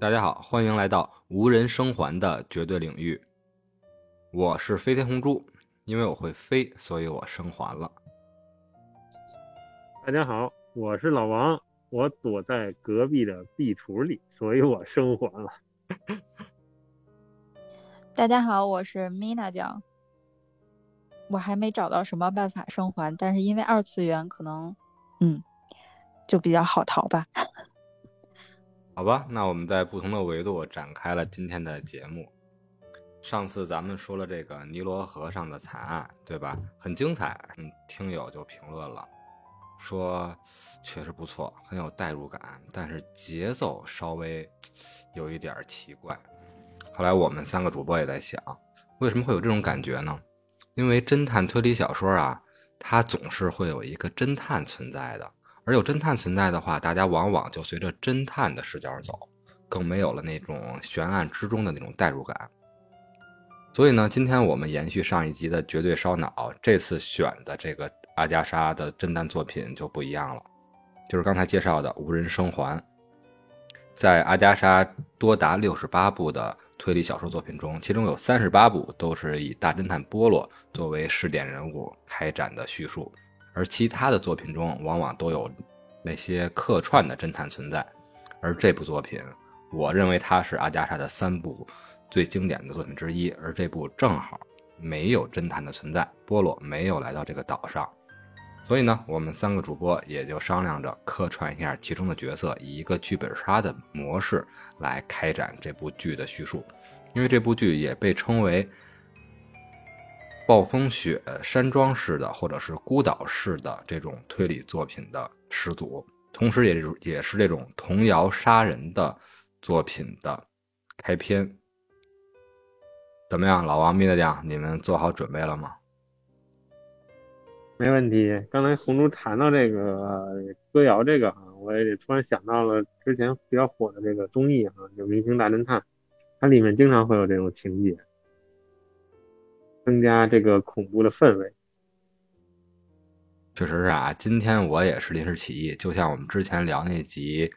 大家好，欢迎来到无人生还的绝对领域。我是飞天红猪，因为我会飞，所以我生还了。大家好，我是老王，我躲在隔壁的壁橱里，所以我生还了。大家好，我是 Mina 酱，我还没找到什么办法生还，但是因为二次元可能，嗯，就比较好逃吧。好吧，那我们在不同的维度展开了今天的节目。上次咱们说了这个尼罗河上的惨案，对吧？很精彩，嗯，听友就评论了，说确实不错，很有代入感，但是节奏稍微有一点奇怪。后来我们三个主播也在想，为什么会有这种感觉呢？因为侦探推理小说啊，它总是会有一个侦探存在的。而有侦探存在的话，大家往往就随着侦探的视角走，更没有了那种悬案之中的那种代入感。所以呢，今天我们延续上一集的绝对烧脑，这次选的这个阿加莎的侦探作品就不一样了，就是刚才介绍的《无人生还》。在阿加莎多达六十八部的推理小说作品中，其中有三十八部都是以大侦探波洛作为试点人物开展的叙述。而其他的作品中，往往都有那些客串的侦探存在，而这部作品，我认为它是阿加莎的三部最经典的作品之一，而这部正好没有侦探的存在，波洛没有来到这个岛上，所以呢，我们三个主播也就商量着客串一下其中的角色，以一个剧本杀的模式来开展这部剧的叙述，因为这部剧也被称为。暴风雪山庄式的，或者是孤岛式的这种推理作品的始祖，同时也是也是这种童谣杀人的作品的开篇。怎么样，老王、米大酱，你们做好准备了吗？没问题。刚才红珠谈到这个歌谣这个哈，我也突然想到了之前比较火的这个综艺哈，就《明星大侦探》，它里面经常会有这种情节。增加这个恐怖的氛围，确实是啊。今天我也是临时起意，就像我们之前聊那集《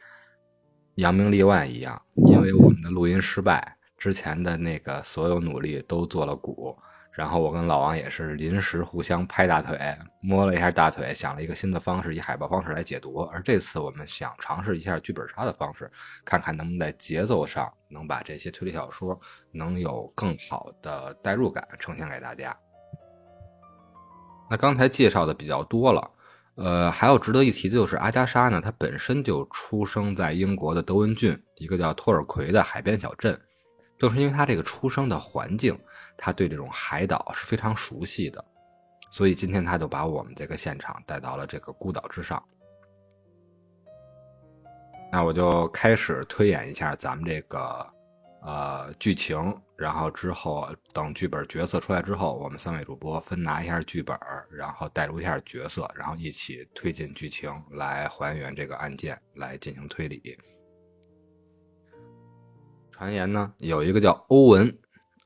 扬名立万》一样，因为我们的录音失败，之前的那个所有努力都做了鼓。然后我跟老王也是临时互相拍大腿，摸了一下大腿，想了一个新的方式，以海报方式来解读。而这次我们想尝试一下剧本杀的方式，看看能不能在节奏上能把这些推理小说能有更好的代入感呈现给大家。那刚才介绍的比较多了，呃，还有值得一提的就是阿加莎呢，她本身就出生在英国的德文郡一个叫托尔奎的海边小镇。正是因为他这个出生的环境，他对这种海岛是非常熟悉的，所以今天他就把我们这个现场带到了这个孤岛之上。那我就开始推演一下咱们这个呃剧情，然后之后等剧本角色出来之后，我们三位主播分拿一下剧本，然后带入一下角色，然后一起推进剧情来还原这个案件，来进行推理。传言呢，有一个叫欧文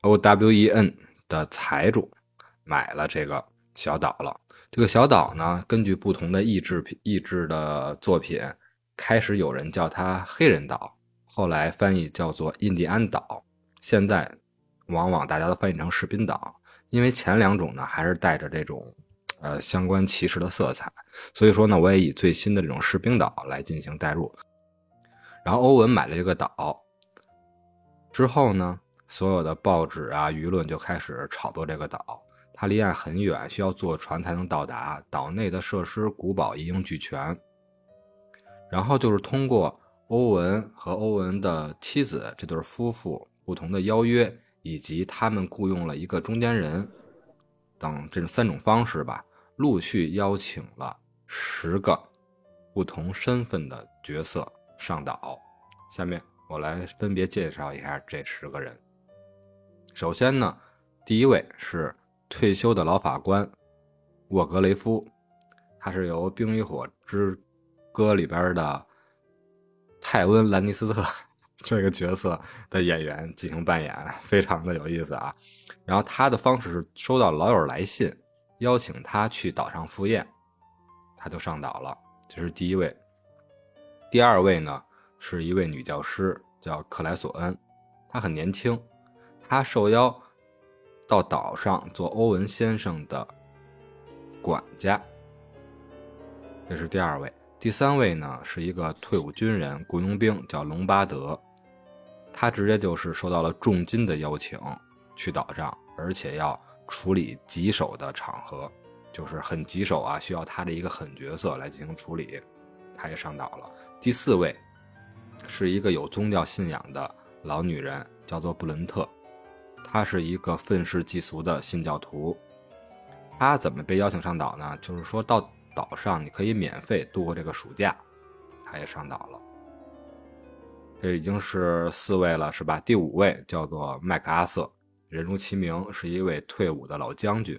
（O W E N） 的财主买了这个小岛了。这个小岛呢，根据不同的译制译制的作品，开始有人叫它黑人岛，后来翻译叫做印第安岛，现在往往大家都翻译成士兵岛，因为前两种呢还是带着这种呃相关歧视的色彩，所以说呢，我也以最新的这种士兵岛来进行代入。然后欧文买了这个岛。之后呢，所有的报纸啊、舆论就开始炒作这个岛。它离岸很远，需要坐船才能到达。岛内的设施、古堡一应俱全。然后就是通过欧文和欧文的妻子这对夫妇不同的邀约，以及他们雇佣了一个中间人等这三种方式吧，陆续邀请了十个不同身份的角色上岛。下面。我来分别介绍一下这十个人。首先呢，第一位是退休的老法官沃格雷夫，他是由《冰与火之歌》里边的泰温·兰尼斯特 这个角色的演员进行扮演，非常的有意思啊。然后他的方式是收到老友来信，邀请他去岛上赴宴，他就上岛了。这是第一位。第二位呢？是一位女教师，叫克莱索恩，她很年轻，她受邀到岛上做欧文先生的管家。这是第二位，第三位呢是一个退伍军人雇佣兵，叫隆巴德，他直接就是受到了重金的邀请去岛上，而且要处理棘手的场合，就是很棘手啊，需要他的一个狠角色来进行处理，他也上岛了。第四位是一个有宗教信仰的老女人，叫做布伦特，她是一个愤世嫉俗的信教徒。她怎么被邀请上岛呢？就是说到。岛上你可以免费度过这个暑假，她也上岛了。这已经是四位了，是吧？第五位叫做麦克阿瑟，人如其名，是一位退伍的老将军。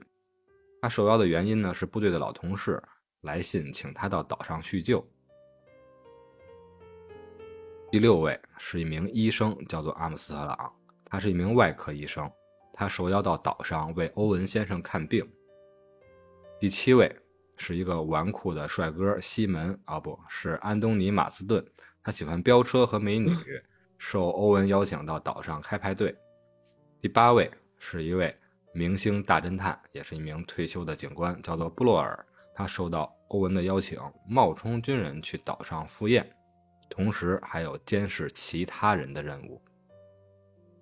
他受邀的原因呢，是部队的老同事来信请他到岛上叙旧。第六位是一名医生，叫做阿姆斯特朗，他是一名外科医生，他受邀到岛上为欧文先生看病。第七位。是一个纨绔的帅哥西门啊，不是安东尼马斯顿。他喜欢飙车和美女，受欧文邀请到岛上开派对。第八位是一位明星大侦探，也是一名退休的警官，叫做布洛尔。他受到欧文的邀请，冒充军人去岛上赴宴，同时还有监视其他人的任务。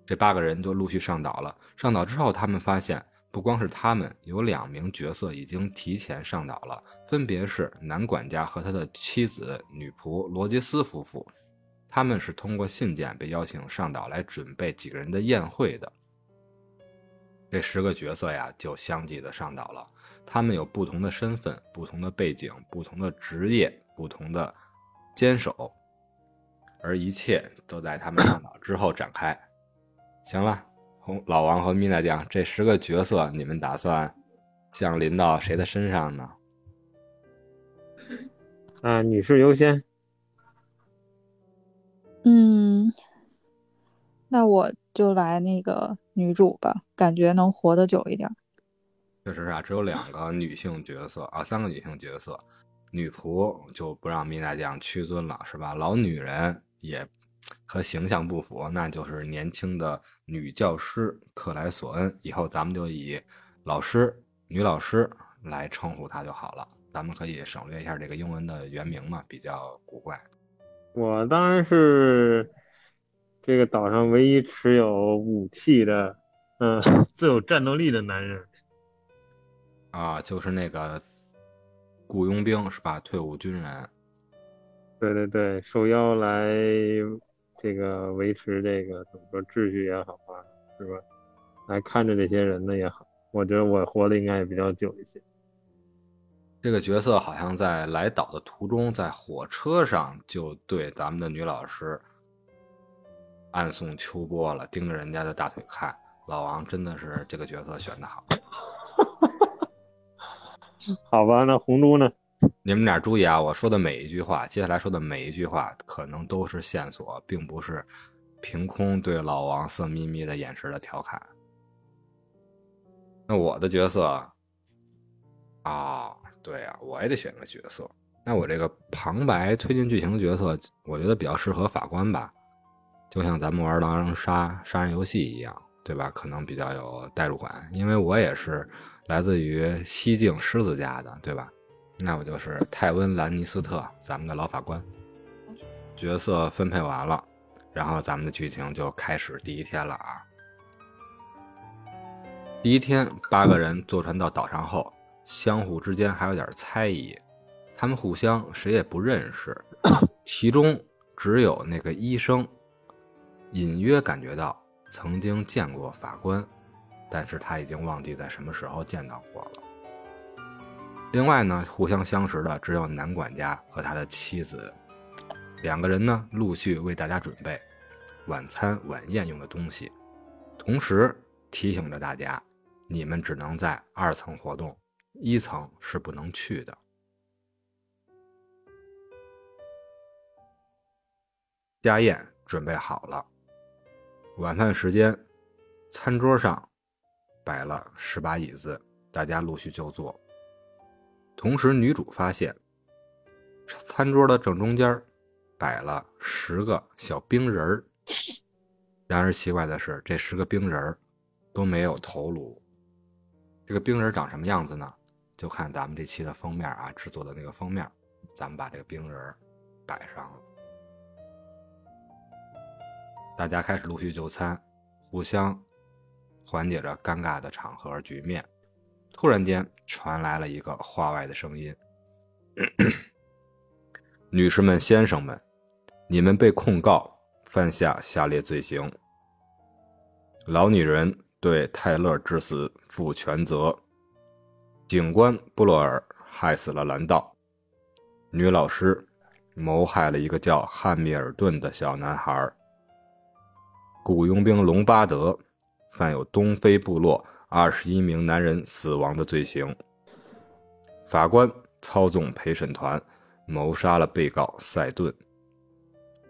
这八个人就陆续上岛了。上岛之后，他们发现。不光是他们，有两名角色已经提前上岛了，分别是男管家和他的妻子女仆罗杰斯夫妇。他们是通过信件被邀请上岛来准备几个人的宴会的。这十个角色呀，就相继的上岛了。他们有不同的身份、不同的背景、不同的职业、不同的坚守，而一切都在他们上岛之后展开。行了。红老王和米娜酱这十个角色，你们打算降临到谁的身上呢？啊，女士优先。嗯，那我就来那个女主吧，感觉能活得久一点。确实啊，只有两个女性角色啊，三个女性角色，女仆就不让米娜酱屈尊了，是吧？老女人也。和形象不符，那就是年轻的女教师克莱索恩。以后咱们就以老师、女老师来称呼她就好了。咱们可以省略一下这个英文的原名嘛，比较古怪。我当然是这个岛上唯一持有武器的，嗯，最有战斗力的男人。啊，就是那个雇佣兵是吧？退伍军人。对对对，受邀来。这个维持这个怎么说秩序也好啊，是吧？来看着这些人呢也好，我觉得我活的应该也比较久一些。这个角色好像在来岛的途中，在火车上就对咱们的女老师暗送秋波了，盯着人家的大腿看。老王真的是这个角色选的好。好吧，那红珠呢？你们俩注意啊！我说的每一句话，接下来说的每一句话，可能都是线索，并不是凭空对老王色眯眯的眼神的调侃。那我的角色啊，对啊，我也得选个角色。那我这个旁白推进剧情的角色，我觉得比较适合法官吧，就像咱们玩狼人杀杀人游戏一样，对吧？可能比较有代入感，因为我也是来自于西境狮子家的，对吧？那我就是泰温·兰尼斯特，咱们的老法官。角色分配完了，然后咱们的剧情就开始第一天了啊。第一天，八个人坐船到岛上后，相互之间还有点猜疑，他们互相谁也不认识，其中只有那个医生隐约感觉到曾经见过法官，但是他已经忘记在什么时候见到过了。另外呢，互相相识的只有男管家和他的妻子，两个人呢陆续为大家准备晚餐晚宴用的东西，同时提醒着大家，你们只能在二层活动，一层是不能去的。家宴准备好了，晚饭时间，餐桌上摆了十把椅子，大家陆续就坐。同时，女主发现餐桌的正中间摆了十个小冰人儿，然而奇怪的是，这十个冰人儿都没有头颅。这个冰人长什么样子呢？就看咱们这期的封面啊，制作的那个封面，咱们把这个冰人摆上了。大家开始陆续就餐，互相缓解着尴尬的场合局面。突然间传来了一个话外的声音：“ 女士们、先生们，你们被控告犯下下列罪行：老女人对泰勒致死负全责；警官布洛尔害死了兰道；女老师谋害了一个叫汉密尔顿的小男孩；雇佣兵隆巴德犯有东非部落。”二十一名男人死亡的罪行。法官操纵陪审团，谋杀了被告塞顿。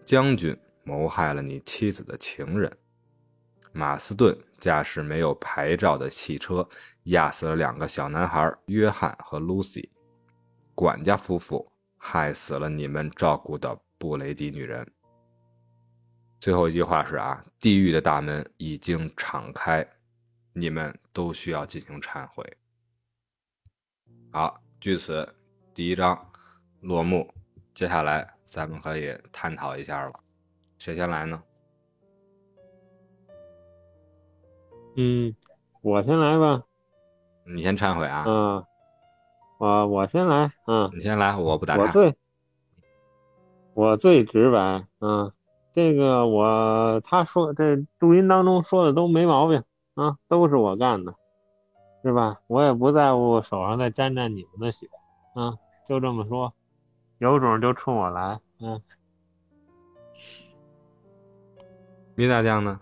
将军谋害了你妻子的情人。马斯顿驾驶没有牌照的汽车，压死了两个小男孩约翰和露西。管家夫妇害死了你们照顾的布雷迪女人。最后一句话是啊，地狱的大门已经敞开。你们都需要进行忏悔。好，据此第一章落幕。接下来咱们可以探讨一下了。谁先来呢？嗯，我先来吧。你先忏悔啊。嗯，我我先来。嗯，你先来，我不打岔。我最我最直白。嗯，这个我他说这录音当中说的都没毛病。啊，都是我干的，是吧？我也不在乎手上再沾沾你们的血，啊，就这么说，有种就冲我来，嗯。米大将呢？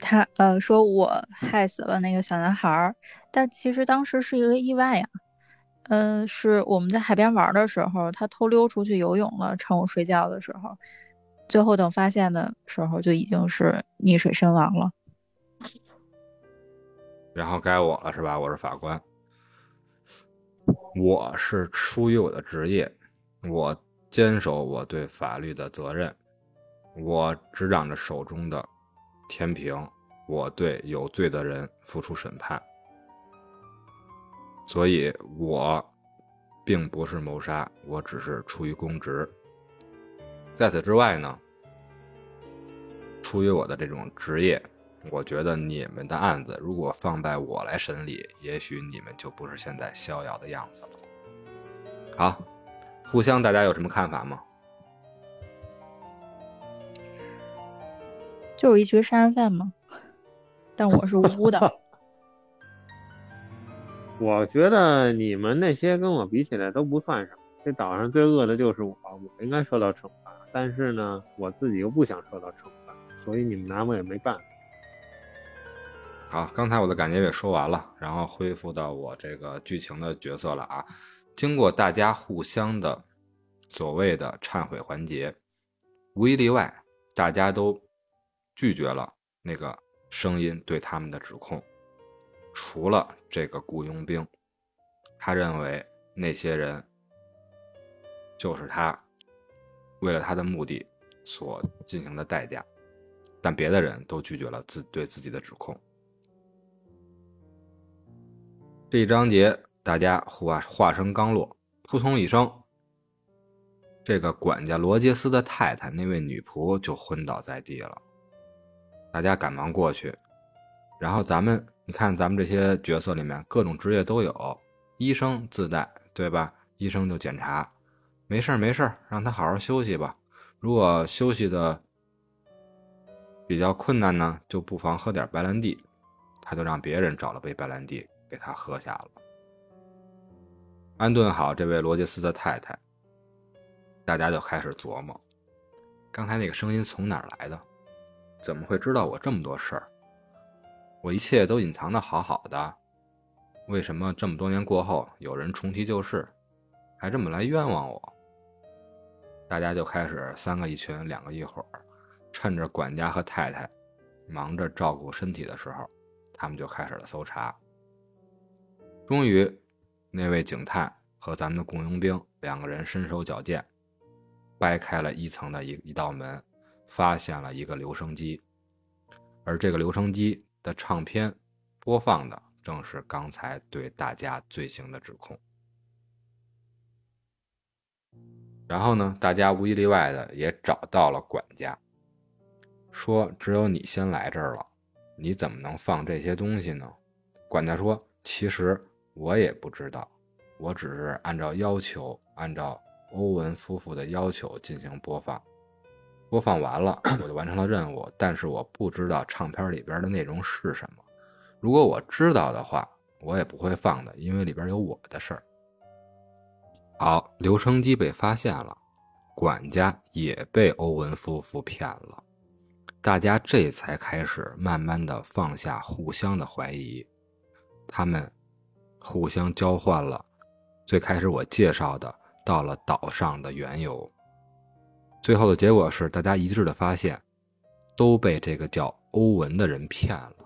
他呃说我害死了那个小男孩儿，但其实当时是一个意外呀，嗯，是我们在海边玩的时候，他偷溜出去游泳了，趁我睡觉的时候。最后等发现的时候，就已经是溺水身亡了。然后该我了，是吧？我是法官，我是出于我的职业，我坚守我对法律的责任，我执掌着手中的天平，我对有罪的人付出审判。所以，我并不是谋杀，我只是出于公职。在此之外呢，出于我的这种职业，我觉得你们的案子如果放在我来审理，也许你们就不是现在逍遥的样子了。好，互相大家有什么看法吗？就是一群杀人犯吗？但我是无辜的。我觉得你们那些跟我比起来都不算什么。这岛上最恶的就是我，我应该受到惩罚。但是呢，我自己又不想受到惩罚，所以你们拿我也没办法。好，刚才我的感觉也说完了，然后恢复到我这个剧情的角色了啊。经过大家互相的所谓的忏悔环节，无一例外，大家都拒绝了那个声音对他们的指控，除了这个雇佣兵，他认为那些人就是他。为了他的目的所进行的代价，但别的人都拒绝了自对自己的指控。这一章节，大家话话声刚落，扑通一声，这个管家罗杰斯的太太那位女仆就昏倒在地了。大家赶忙过去，然后咱们你看，咱们这些角色里面各种职业都有，医生自带，对吧？医生就检查。没事儿，没事儿，让他好好休息吧。如果休息的比较困难呢，就不妨喝点白兰地。他就让别人找了杯白兰地给他喝下了。安顿好这位罗杰斯的太太，大家就开始琢磨：刚才那个声音从哪儿来的？怎么会知道我这么多事儿？我一切都隐藏的好好的，为什么这么多年过后，有人重提旧事，还这么来冤枉我？大家就开始三个一群，两个一伙儿，趁着管家和太太忙着照顾身体的时候，他们就开始了搜查。终于，那位警探和咱们的雇佣兵两个人身手矫健，掰开了一层的一一道门，发现了一个留声机，而这个留声机的唱片播放的正是刚才对大家罪行的指控。然后呢，大家无一例外的也找到了管家，说只有你先来这儿了，你怎么能放这些东西呢？管家说，其实我也不知道，我只是按照要求，按照欧文夫妇的要求进行播放，播放完了我就完成了任务，但是我不知道唱片里边的内容是什么，如果我知道的话，我也不会放的，因为里边有我的事儿。好，留声机被发现了，管家也被欧文夫妇骗了，大家这才开始慢慢的放下互相的怀疑，他们互相交换了最开始我介绍的到了岛上的缘由，最后的结果是大家一致的发现，都被这个叫欧文的人骗了，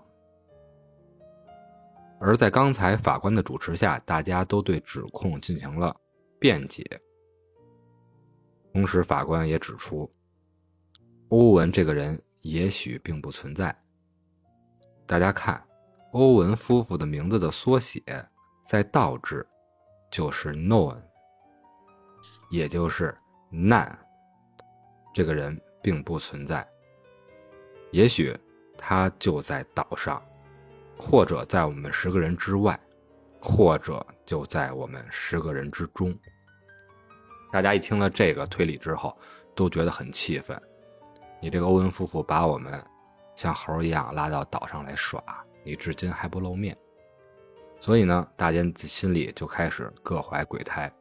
而在刚才法官的主持下，大家都对指控进行了。辩解。同时，法官也指出，欧文这个人也许并不存在。大家看，欧文夫妇的名字的缩写在倒置就是 known，也就是难。这个人并不存在，也许他就在岛上，或者在我们十个人之外，或者就在我们十个人之中。大家一听了这个推理之后，都觉得很气愤。你这个欧文夫妇把我们像猴一样拉到岛上来耍，你至今还不露面。所以呢，大家心里就开始各怀鬼胎。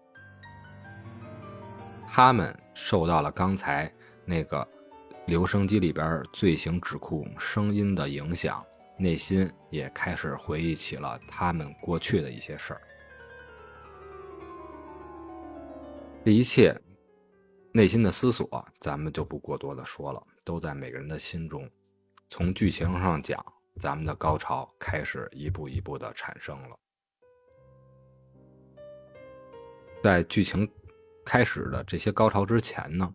他们受到了刚才那个留声机里边罪行指控声音的影响，内心也开始回忆起了他们过去的一些事儿。这一切内心的思索，咱们就不过多的说了，都在每个人的心中。从剧情上讲，咱们的高潮开始一步一步的产生了。在剧情开始的这些高潮之前呢，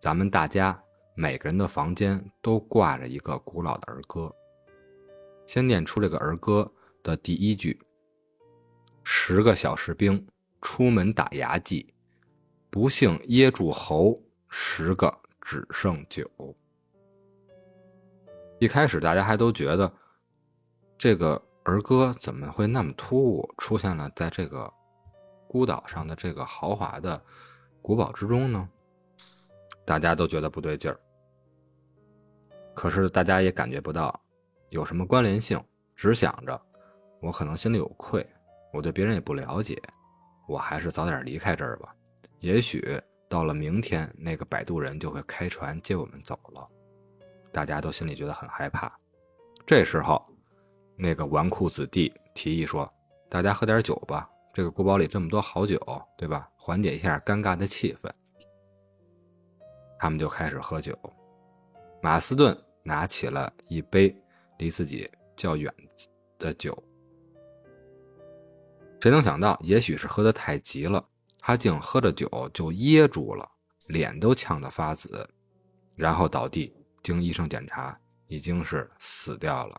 咱们大家每个人的房间都挂着一个古老的儿歌。先念出这个儿歌的第一句：“十个小士兵出门打牙祭。”不幸噎住喉，十个只剩九。一开始大家还都觉得这个儿歌怎么会那么突兀，出现了在这个孤岛上的这个豪华的古堡之中呢？大家都觉得不对劲儿。可是大家也感觉不到有什么关联性，只想着我可能心里有愧，我对别人也不了解，我还是早点离开这儿吧。也许到了明天，那个摆渡人就会开船接我们走了。大家都心里觉得很害怕。这时候，那个纨绔子弟提议说：“大家喝点酒吧，这个古堡里这么多好酒，对吧？缓解一下尴尬的气氛。”他们就开始喝酒。马斯顿拿起了一杯离自己较远的酒。谁能想到，也许是喝得太急了。他竟喝着酒就噎住了，脸都呛得发紫，然后倒地。经医生检查，已经是死掉了。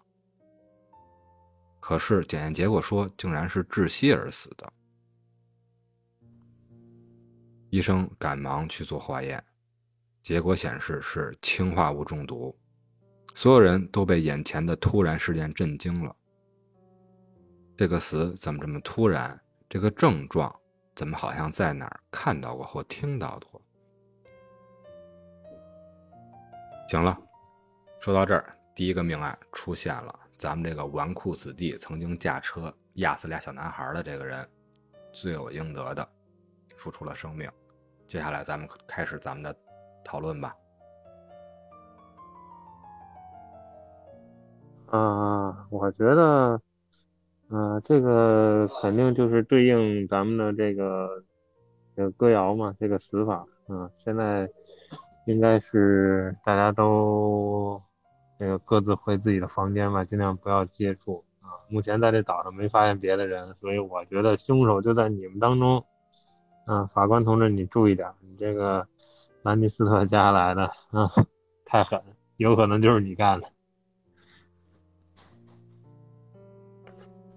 可是检验结果说，竟然是窒息而死的。医生赶忙去做化验，结果显示是氰化物中毒。所有人都被眼前的突然事件震惊了。这个死怎么这么突然？这个症状？怎么好像在哪儿看到过或听到过？行了，说到这儿，第一个命案出现了。咱们这个纨绔子弟曾经驾车压死俩小男孩的这个人，罪有应得的付出了生命。接下来咱们开始咱们的讨论吧。啊，我觉得。啊，这个肯定就是对应咱们的这个这个歌谣嘛，这个死法啊，现在应该是大家都这个各自回自己的房间吧，尽量不要接触啊。目前在这岛上没发现别的人，所以我觉得凶手就在你们当中。啊，法官同志，你注意点，你这个兰尼斯特家来的啊，太狠，有可能就是你干的。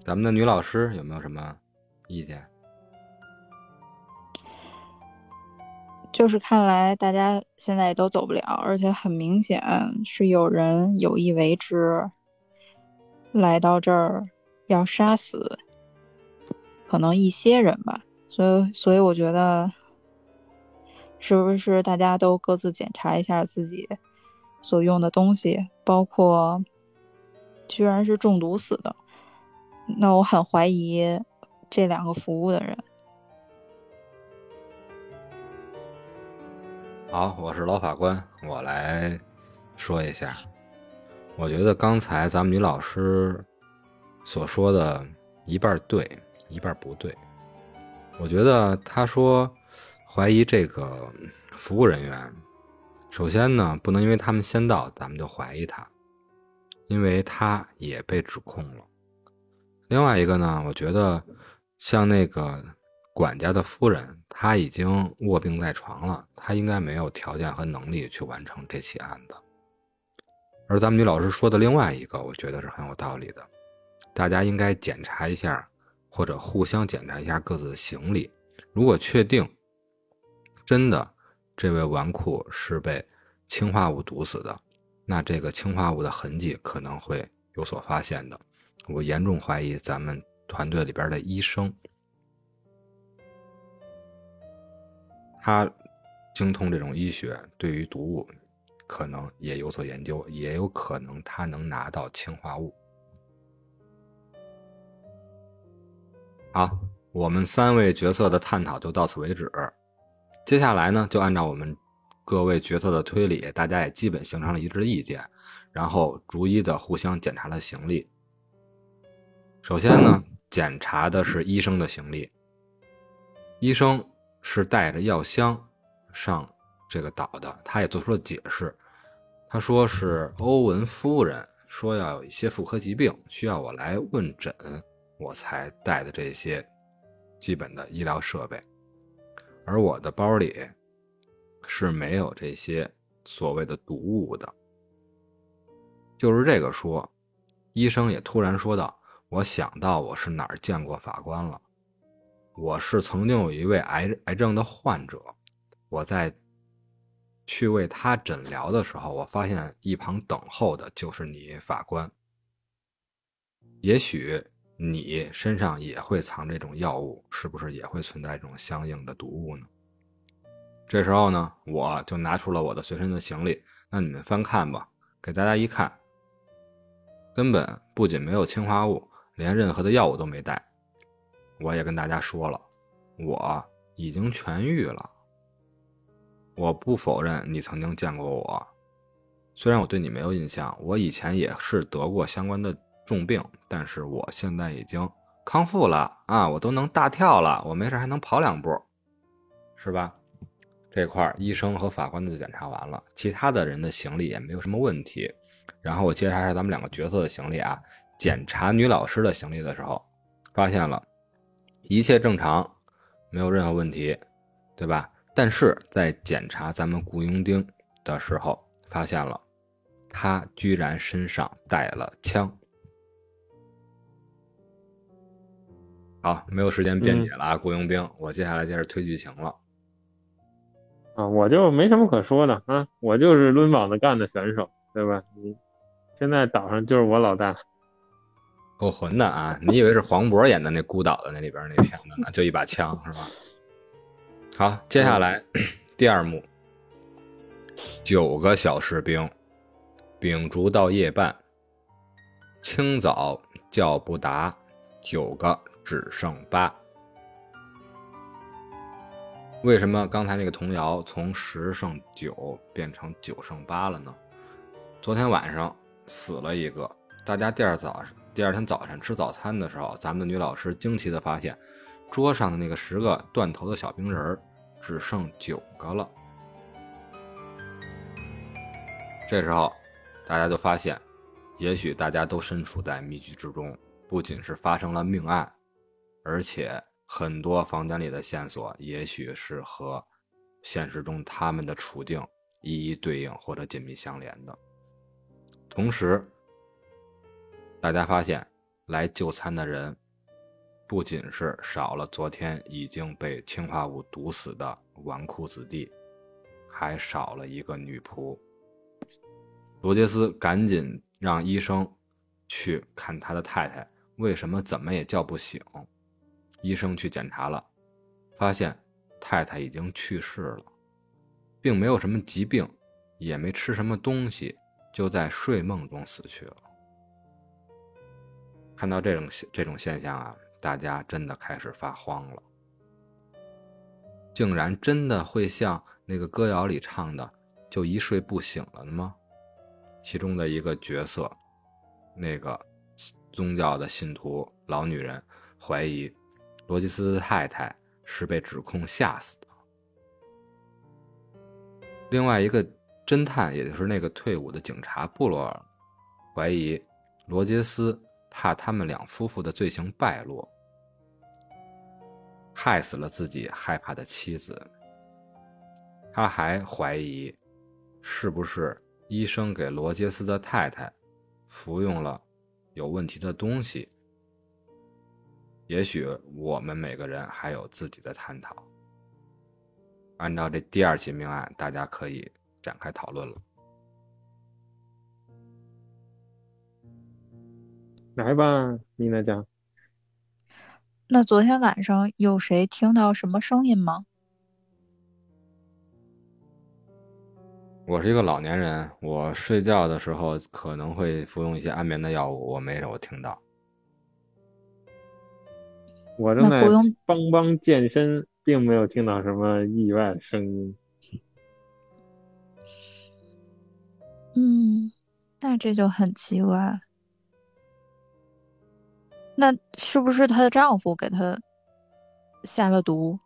咱们的女老师有没有什么意见？就是看来大家现在也都走不了，而且很明显是有人有意为之，来到这儿要杀死，可能一些人吧。所以，所以我觉得，是不是大家都各自检查一下自己所用的东西，包括居然是中毒死的，那我很怀疑这两个服务的人。好，我是老法官，我来说一下。我觉得刚才咱们女老师所说的一半对，一半不对。我觉得她说怀疑这个服务人员，首先呢，不能因为他们先到，咱们就怀疑他，因为他也被指控了。另外一个呢，我觉得像那个管家的夫人。他已经卧病在床了，他应该没有条件和能力去完成这起案子。而咱们女老师说的另外一个，我觉得是很有道理的，大家应该检查一下，或者互相检查一下各自的行李。如果确定真的这位纨绔是被氰化物毒死的，那这个氰化物的痕迹可能会有所发现的。我严重怀疑咱们团队里边的医生。他精通这种医学，对于毒物可能也有所研究，也有可能他能拿到氰化物。好，我们三位角色的探讨就到此为止。接下来呢，就按照我们各位角色的推理，大家也基本形成了一致意见，然后逐一的互相检查了行李。首先呢，检查的是医生的行李，医生。是带着药箱上这个岛的，他也做出了解释。他说是欧文夫人说要有一些妇科疾病需要我来问诊，我才带的这些基本的医疗设备。而我的包里是没有这些所谓的毒物的。就是这个说，医生也突然说道：“我想到我是哪儿见过法官了。”我是曾经有一位癌癌症的患者，我在去为他诊疗的时候，我发现一旁等候的就是你法官。也许你身上也会藏这种药物，是不是也会存在这种相应的毒物呢？这时候呢，我就拿出了我的随身的行李，那你们翻看吧。给大家一看，根本不仅没有氰化物，连任何的药物都没带。我也跟大家说了，我已经痊愈了。我不否认你曾经见过我，虽然我对你没有印象，我以前也是得过相关的重病，但是我现在已经康复了啊，我都能大跳了，我没事还能跑两步，是吧？这块医生和法官的检查完了，其他的人的行李也没有什么问题。然后我接下咱们两个角色的行李啊，检查女老师的行李的时候，发现了。一切正常，没有任何问题，对吧？但是在检查咱们雇佣兵的时候，发现了他居然身上带了枪。好，没有时间辩解了啊，雇佣兵，我接下来接着推剧情了。啊，我就没什么可说的啊，我就是抡膀子干的选手，对吧？你现在岛上就是我老大。够混的啊！你以为是黄渤演的那孤岛的那里边那片子呢？就一把枪是吧？好，接下来第二幕，九个小士兵，秉烛到夜半，清早叫不答，九个只剩八。为什么刚才那个童谣从十胜九变成九胜八了呢？昨天晚上死了一个，大家第二早。第二天早晨吃早餐的时候，咱们的女老师惊奇的发现，桌上的那个十个断头的小冰人儿只剩九个了。这时候，大家就发现，也许大家都身处在迷局之中，不仅是发生了命案，而且很多房间里的线索，也许是和现实中他们的处境一一对应或者紧密相连的。同时，大家发现来就餐的人不仅是少了昨天已经被氰化物毒死的纨绔子弟，还少了一个女仆。罗杰斯赶紧让医生去看他的太太，为什么怎么也叫不醒？医生去检查了，发现太太已经去世了，并没有什么疾病，也没吃什么东西，就在睡梦中死去了。看到这种这种现象啊，大家真的开始发慌了。竟然真的会像那个歌谣里唱的，就一睡不醒了吗？其中的一个角色，那个宗教的信徒老女人怀疑罗吉斯太太是被指控吓死的。另外一个侦探，也就是那个退伍的警察布洛尔，怀疑罗杰斯怕他们两夫妇的罪行败露，害死了自己害怕的妻子。他还怀疑，是不是？医生给罗杰斯的太太服用了有问题的东西。也许我们每个人还有自己的探讨。按照这第二起命案，大家可以展开讨论了。来吧，妮娜讲。那昨天晚上有谁听到什么声音吗？我是一个老年人，我睡觉的时候可能会服用一些安眠的药物，我没有听到。我正在帮帮健身，并没有听到什么意外声音。嗯，那这就很奇怪。那是不是她的丈夫给她下了毒？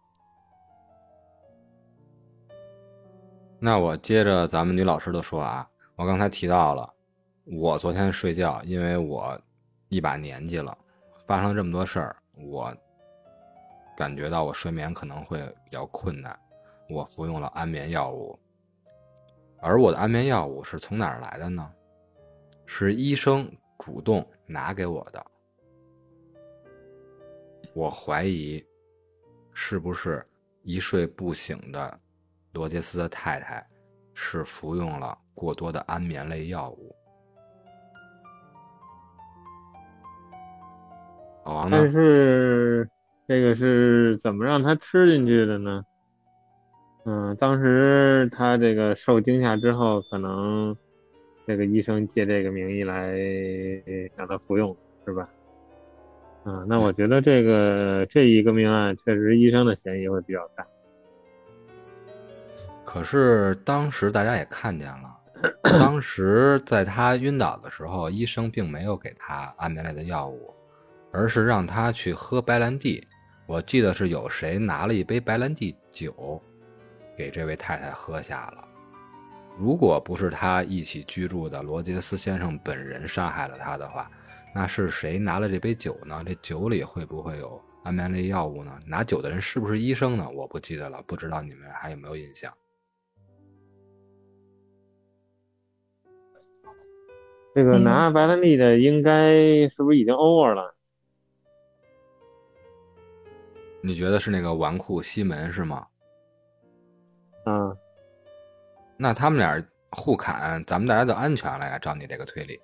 那我接着咱们女老师的说啊，我刚才提到了，我昨天睡觉，因为我一把年纪了，发生这么多事儿，我感觉到我睡眠可能会比较困难，我服用了安眠药物，而我的安眠药物是从哪儿来的呢？是医生主动拿给我的，我怀疑是不是一睡不醒的。罗杰斯的太太是服用了过多的安眠类药物。老王呢？但是这个是怎么让他吃进去的呢？嗯，当时他这个受惊吓之后，可能这个医生借这个名义来让他服用，是吧？啊，那我觉得这个这一个命案确实医生的嫌疑会比较大。可是当时大家也看见了，当时在他晕倒的时候，医生并没有给他安眠类的药物，而是让他去喝白兰地。我记得是有谁拿了一杯白兰地酒，给这位太太喝下了。如果不是他一起居住的罗杰斯先生本人杀害了他的话，那是谁拿了这杯酒呢？这酒里会不会有安眠类药物呢？拿酒的人是不是医生呢？我不记得了，不知道你们还有没有印象？这个拿白兰地的应该是不是已经 over 了？你觉得是那个纨绔西门是吗？嗯，那他们俩互砍，咱们大家就安全了呀？照你这个推理。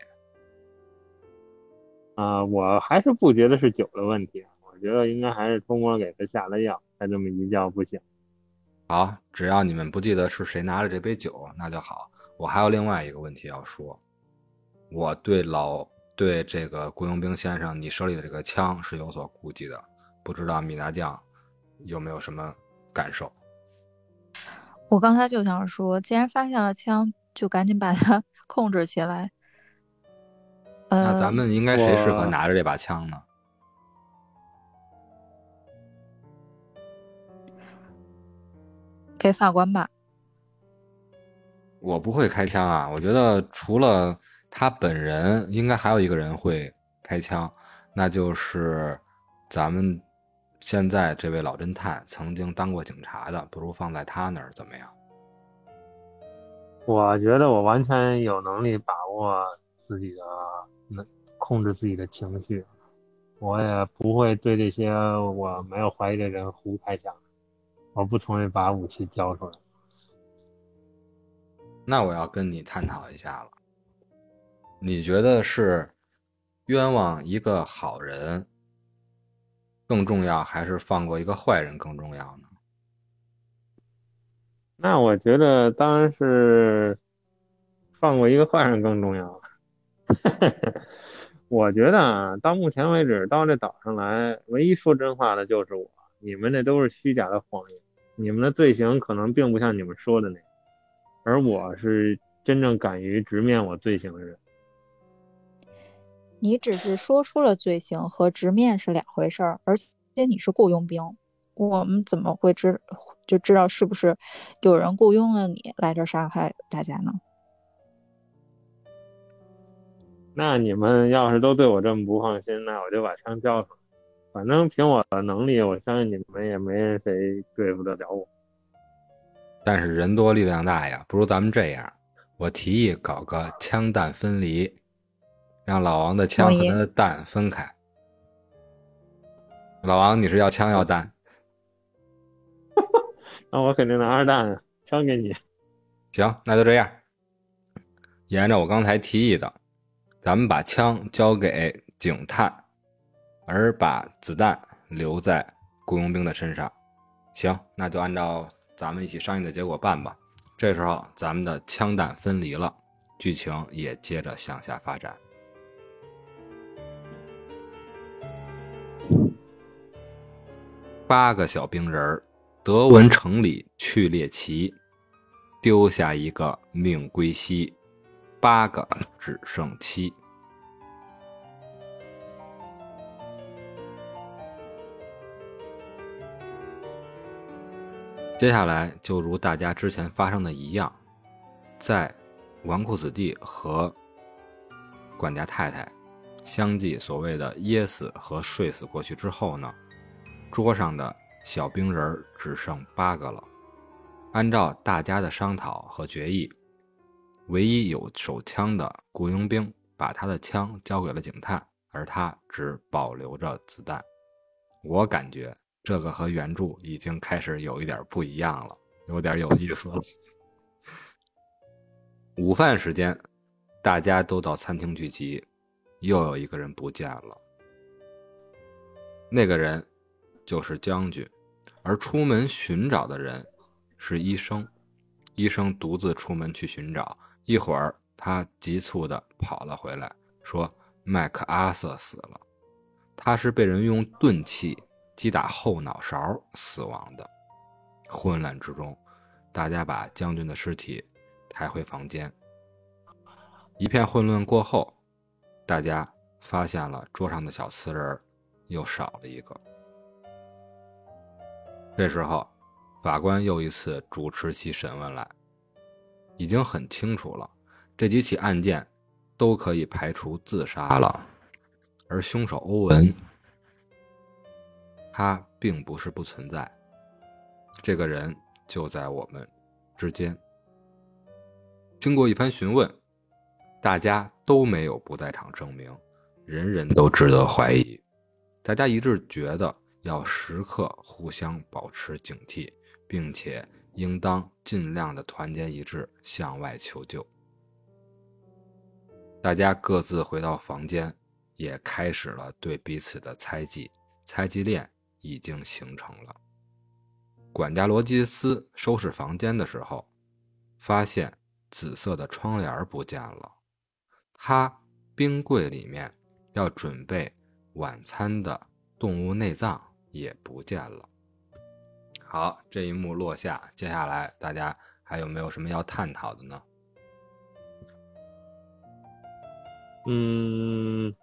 啊，我还是不觉得是酒的问题，我觉得应该还是通过给他下了药，他这么一觉不醒。好，只要你们不记得是谁拿着这杯酒，那就好。我还有另外一个问题要说。我对老对这个雇佣兵先生，你手里的这个枪是有所顾忌的，不知道米大将有没有什么感受？我刚才就想说，既然发现了枪，就赶紧把它 控制起来。那咱们应该谁适合拿着这把枪呢？给法官吧。我不会开枪啊，我觉得除了。他本人应该还有一个人会开枪，那就是咱们现在这位老侦探，曾经当过警察的，不如放在他那儿怎么样？我觉得我完全有能力把握自己的能控制自己的情绪，我也不会对这些我没有怀疑的人胡开枪，我不同意把武器交出来。那我要跟你探讨一下了，你觉得是冤枉一个好人更重要，还是放过一个坏人更重要呢？那我觉得当然是放过一个坏人更重要。我觉得啊，到目前为止到这岛上来，唯一说真话的就是我，你们那都是虚假的谎言。你们的罪行可能并不像你们说的那样，而我是真正敢于直面我罪行的人。你只是说出了罪行和直面是两回事儿，而且你是雇佣兵。我们怎么会知就知道是不是有人雇佣了你来这杀害大家呢？那你们要是都对我这么不放心，那我就把枪交出来。反正凭我的能力，我相信你们也没人谁对付得了我。但是人多力量大呀，不如咱们这样，我提议搞个枪弹分离，让老王的枪和他的弹分开。老王，你是要枪要弹？那我肯定拿着弹，枪给你。行，那就这样。沿着我刚才提议的，咱们把枪交给警探，而把子弹留在雇佣兵的身上。行，那就按照咱们一起商议的结果办吧。这时候，咱们的枪弹分离了，剧情也接着向下发展。八个小兵人儿。德文城里去猎奇，丢下一个命归西，八个只剩七。接下来就如大家之前发生的一样，在纨绔子弟和管家太太相继所谓的噎死和睡死过去之后呢，桌上的。小兵人只剩八个了。按照大家的商讨和决议，唯一有手枪的雇佣兵把他的枪交给了警探，而他只保留着子弹。我感觉这个和原著已经开始有一点不一样了，有点有意思了。午饭时间，大家都到餐厅聚集，又有一个人不见了。那个人就是将军。而出门寻找的人是医生，医生独自出门去寻找，一会儿他急促地跑了回来，说麦克阿瑟死了，他是被人用钝器击打后脑勺死亡的。混乱之中，大家把将军的尸体抬回房间。一片混乱过后，大家发现了桌上的小瓷人又少了一个。这时候，法官又一次主持起审问来。已经很清楚了，这几起案件都可以排除自杀了，而凶手欧文，他并不是不存在，这个人就在我们之间。经过一番询问，大家都没有不在场证明，人人都值得怀疑，大家一致觉得。要时刻互相保持警惕，并且应当尽量的团结一致，向外求救。大家各自回到房间，也开始了对彼此的猜忌，猜忌链已经形成了。管家罗吉斯收拾房间的时候，发现紫色的窗帘不见了，他冰柜里面要准备晚餐的动物内脏。也不见了。好，这一幕落下，接下来大家还有没有什么要探讨的呢？嗯，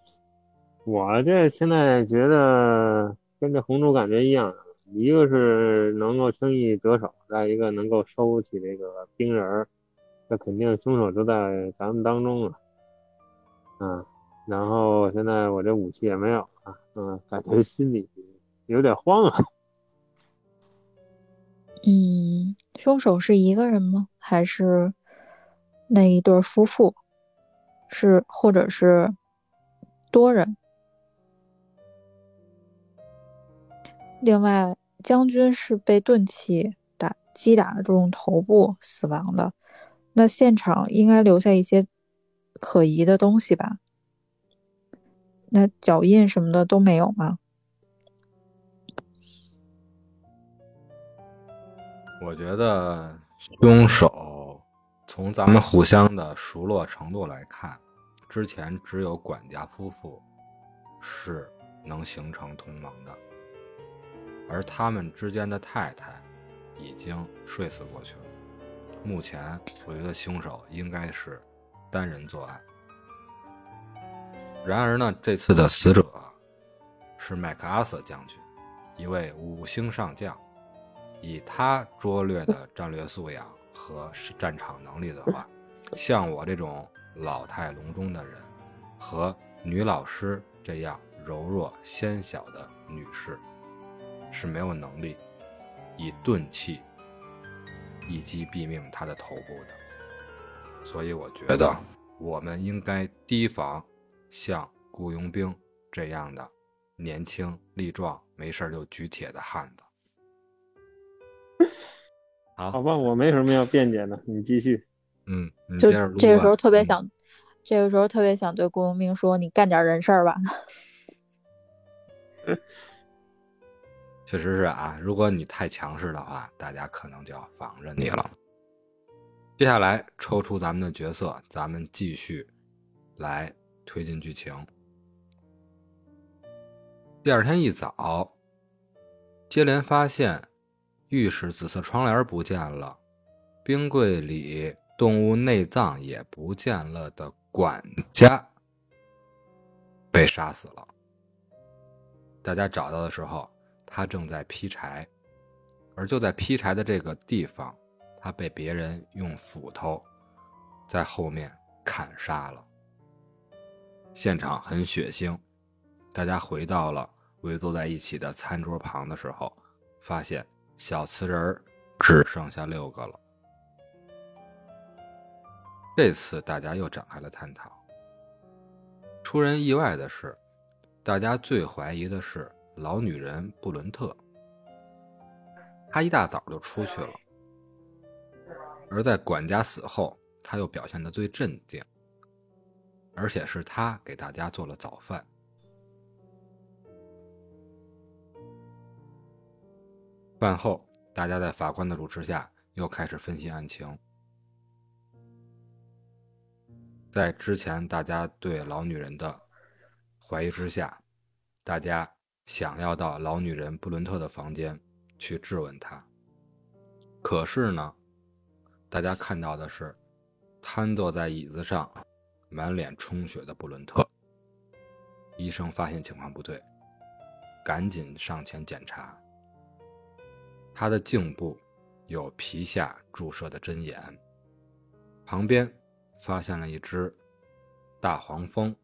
我这现在觉得跟这红猪感觉一样，一个是能够轻易得手，再一个能够收起这个冰人儿，那肯定凶手就在咱们当中了。嗯，然后现在我这武器也没有了，嗯，感觉心里。有点慌啊。嗯，凶手是一个人吗？还是那一对夫妇，是或者是多人。另外，将军是被钝器打击打中头部死亡的，那现场应该留下一些可疑的东西吧？那脚印什么的都没有吗？我觉得凶手从咱们互相的熟络程度来看，之前只有管家夫妇是能形成同盟的，而他们之间的太太已经睡死过去了。目前，我觉得凶手应该是单人作案。然而呢，这次的死者是麦克阿瑟将军，一位五星上将。以他拙劣的战略素养和战场能力的话，像我这种老态龙钟的人，和女老师这样柔弱纤小的女士，是没有能力以钝器一击毙命他的头部的。所以我觉得，我们应该提防。像雇佣兵这样的年轻力壮、没事就举铁的汉子。好，好吧，我没什么要辩解的，你继续。嗯，就这个时候特别想，这个时候特别想对雇佣兵说：“你干点人事儿吧。”确实是啊，如果你太强势的话，大家可能就要防着你了。接下来抽出咱们的角色，咱们继续来。推进剧情。第二天一早，接连发现浴室紫色窗帘不见了，冰柜里动物内脏也不见了的管家被杀死了。大家找到的时候，他正在劈柴，而就在劈柴的这个地方，他被别人用斧头在后面砍杀了。现场很血腥，大家回到了围坐在一起的餐桌旁的时候，发现小瓷人只剩下六个了。这次大家又展开了探讨。出人意外的是，大家最怀疑的是老女人布伦特。她一大早就出去了，而在管家死后，她又表现得最镇定。而且是他给大家做了早饭。饭后，大家在法官的主持下又开始分析案情。在之前大家对老女人的怀疑之下，大家想要到老女人布伦特的房间去质问她。可是呢，大家看到的是瘫坐在椅子上。满脸充血的布伦特，医生发现情况不对，赶紧上前检查。他的颈部有皮下注射的针眼，旁边发现了一只大黄蜂，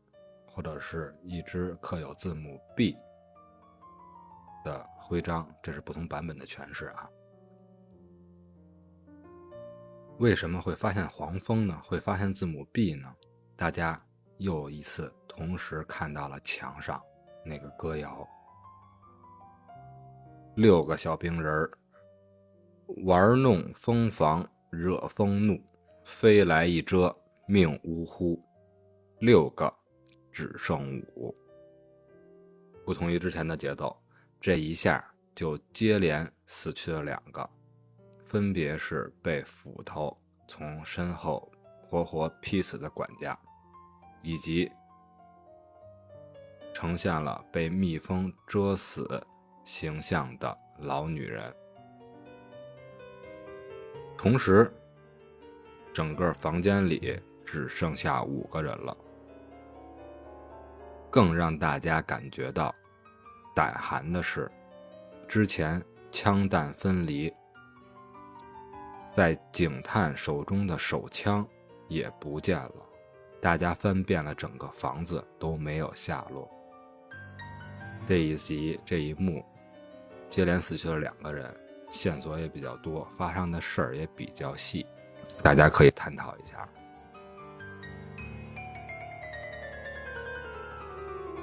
或者是一只刻有字母 B 的徽章，这是不同版本的诠释啊。为什么会发现黄蜂呢？会发现字母 B 呢？大家又一次同时看到了墙上那个歌谣：“六个小兵人儿玩弄蜂房，惹蜂怒，飞来一遮，命呜呼。六个只剩五。”不同于之前的节奏，这一下就接连死去了两个，分别是被斧头从身后活活劈死的管家。以及呈现了被蜜蜂蛰死形象的老女人，同时，整个房间里只剩下五个人了。更让大家感觉到胆寒的是，之前枪弹分离，在警探手中的手枪也不见了。大家翻遍了整个房子都没有下落。这一集这一幕，接连死去了两个人，线索也比较多，发生的事儿也比较细，大家可以探讨一下。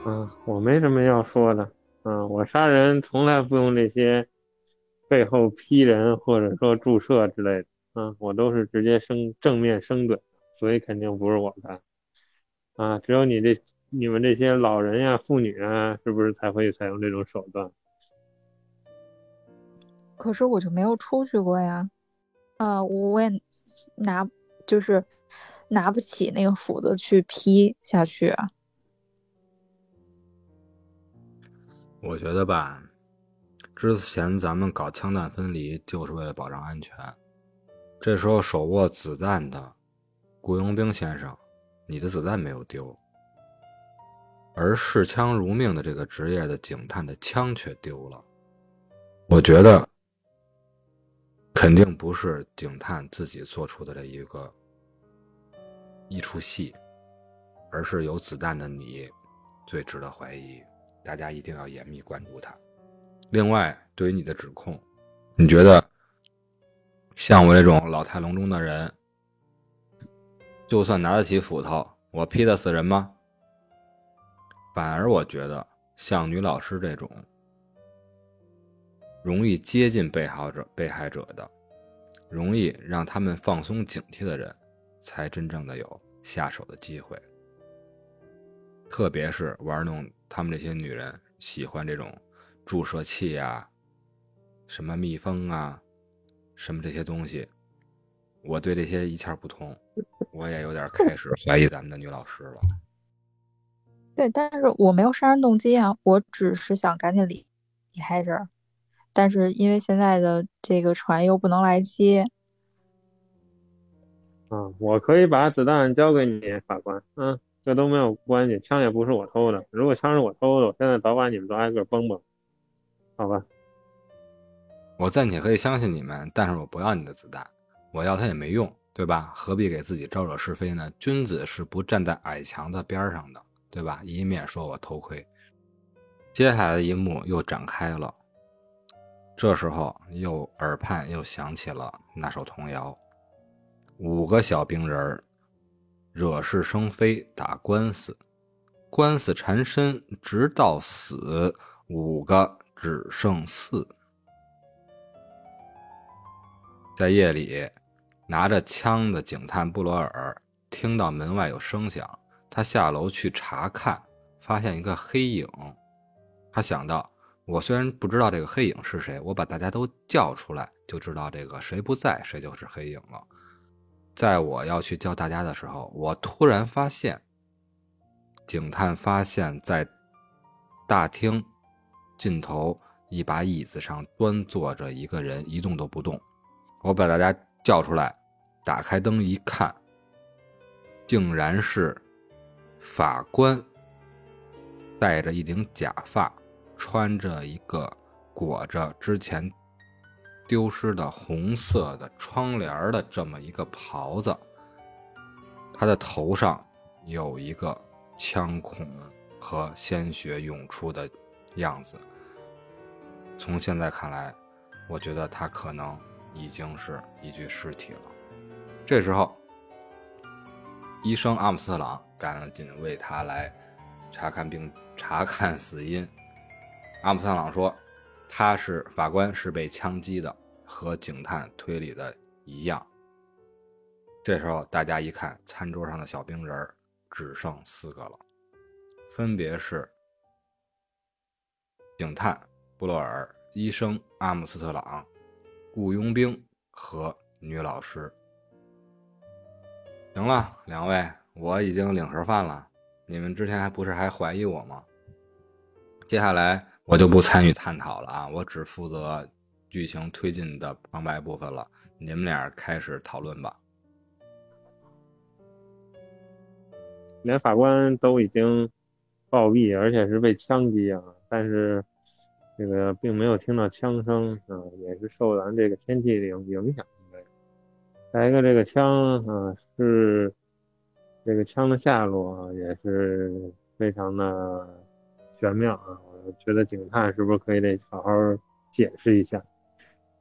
啊，我没什么要说的。啊，我杀人从来不用这些背后批人或者说注射之类的。啊，我都是直接生正面生怼，所以肯定不是我的。啊，只有你这你们这些老人呀、妇女啊，是不是才会采用这种手段？可是我就没有出去过呀。啊，我也拿就是拿不起那个斧子去劈下去。我觉得吧，之前咱们搞枪弹分离就是为了保障安全。这时候手握子弹的雇佣兵先生，你的子弹没有丢，而视枪如命的这个职业的警探的枪却丢了。我觉得肯定不是警探自己做出的这一个一出戏，而是有子弹的你最值得怀疑。大家一定要严密关注他。另外，对于你的指控，你觉得像我这种老态龙钟的人，就算拿得起斧头，我劈得死人吗？反而我觉得，像女老师这种容易接近被害者、被害者的，容易让他们放松警惕的人，才真正的有下手的机会。特别是玩弄。他们这些女人喜欢这种注射器啊，什么蜜蜂啊，什么这些东西，我对这些一窍不通，我也有点开始怀疑咱们的女老师了。对，但是我没有杀人动机啊，我只是想赶紧离离开这儿，但是因为现在的这个船又不能来接。啊，我可以把子弹交给你，法官。嗯。这都没有关系，枪也不是我偷的。如果枪是我偷的，我现在早把你们都挨个崩崩，好吧？我暂且可以相信你们，但是我不要你的子弹，我要它也没用，对吧？何必给自己招惹是非呢？君子是不站在矮墙的边上的，对吧？以免说我偷窥。接下来的一幕又展开了，这时候又耳畔又响起了那首童谣：五个小兵人儿。惹是生非打官司，官司缠身直到死，五个只剩四。在夜里，拿着枪的警探布罗尔听到门外有声响，他下楼去查看，发现一个黑影。他想到：我虽然不知道这个黑影是谁，我把大家都叫出来，就知道这个谁不在，谁就是黑影了。在我要去叫大家的时候，我突然发现，警探发现，在大厅尽头一把椅子上端坐着一个人，一动都不动。我把大家叫出来，打开灯一看，竟然是法官，戴着一顶假发，穿着一个裹着之前。丢失的红色的窗帘的这么一个袍子，他的头上有一个枪孔和鲜血涌出的样子。从现在看来，我觉得他可能已经是一具尸体了。这时候，医生阿姆斯特朗赶紧为他来查看并查看死因。阿姆斯特朗说。他是法官，是被枪击的，和警探推理的一样。这时候大家一看，餐桌上的小兵人只剩四个了，分别是警探布洛尔、医生阿姆斯特朗、雇佣兵和女老师。行了，两位，我已经领盒饭了，你们之前还不是还怀疑我吗？接下来。我就不参与探讨了啊，我只负责剧情推进的旁白部分了。你们俩开始讨论吧。连法官都已经暴毙，而且是被枪击啊，但是这个并没有听到枪声啊，也是受咱这个天气影影响。再一个，这个枪啊，是这个枪的下落也是非常的玄妙啊。我觉得警探是不是可以得好好解释一下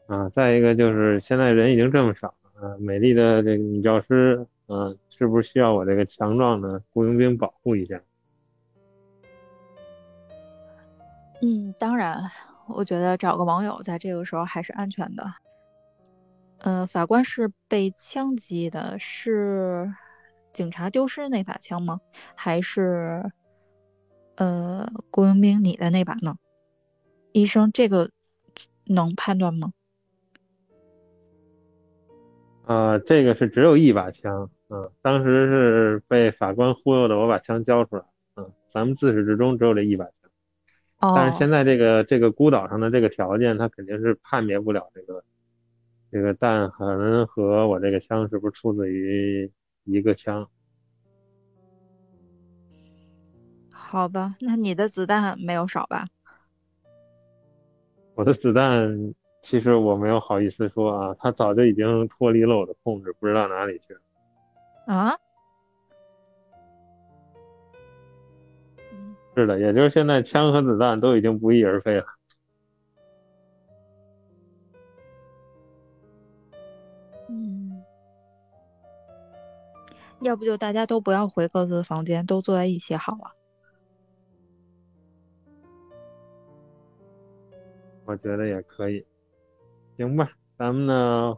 啊？再一个就是现在人已经这么少了啊，美丽的这个女教师啊，是不是需要我这个强壮的雇佣兵保护一下？嗯，当然，我觉得找个网友在这个时候还是安全的。呃，法官是被枪击的，是警察丢失那把枪吗？还是呃雇佣兵你的那把呢？医生，这个能判断吗？呃，这个是只有一把枪，嗯，当时是被法官忽悠的，我把枪交出来，嗯，咱们自始至终只有这一把枪，但是现哦，在这个这个孤岛上的这个条件，他肯定是判别不了这个这个弹痕和我这个枪是不是出自于一个枪，好吧，那你的子弹没有少吧？我的子弹其实我没有好意思说啊，它早就已经脱离了我的控制，不知道哪里去了。啊？嗯是的，也就是现在枪和子弹都已经不翼而飞了。嗯，要不就大家都不要回各自的房间，都坐在一起好了。我觉得也可以，行吧，咱们呢，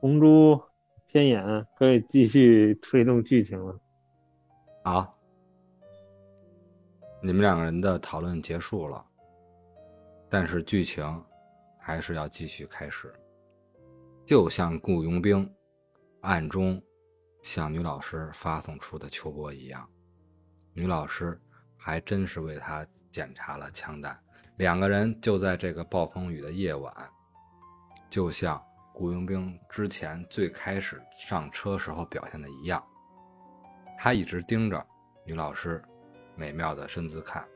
红猪天眼可以继续推动剧情了。好，你们两个人的讨论结束了，但是剧情还是要继续开始。就像雇佣兵暗中向女老师发送出的秋波一样，女老师还真是为他检查了枪弹。两个人就在这个暴风雨的夜晚，就像雇佣兵之前最开始上车时候表现的一样，他一直盯着女老师美妙的身姿看。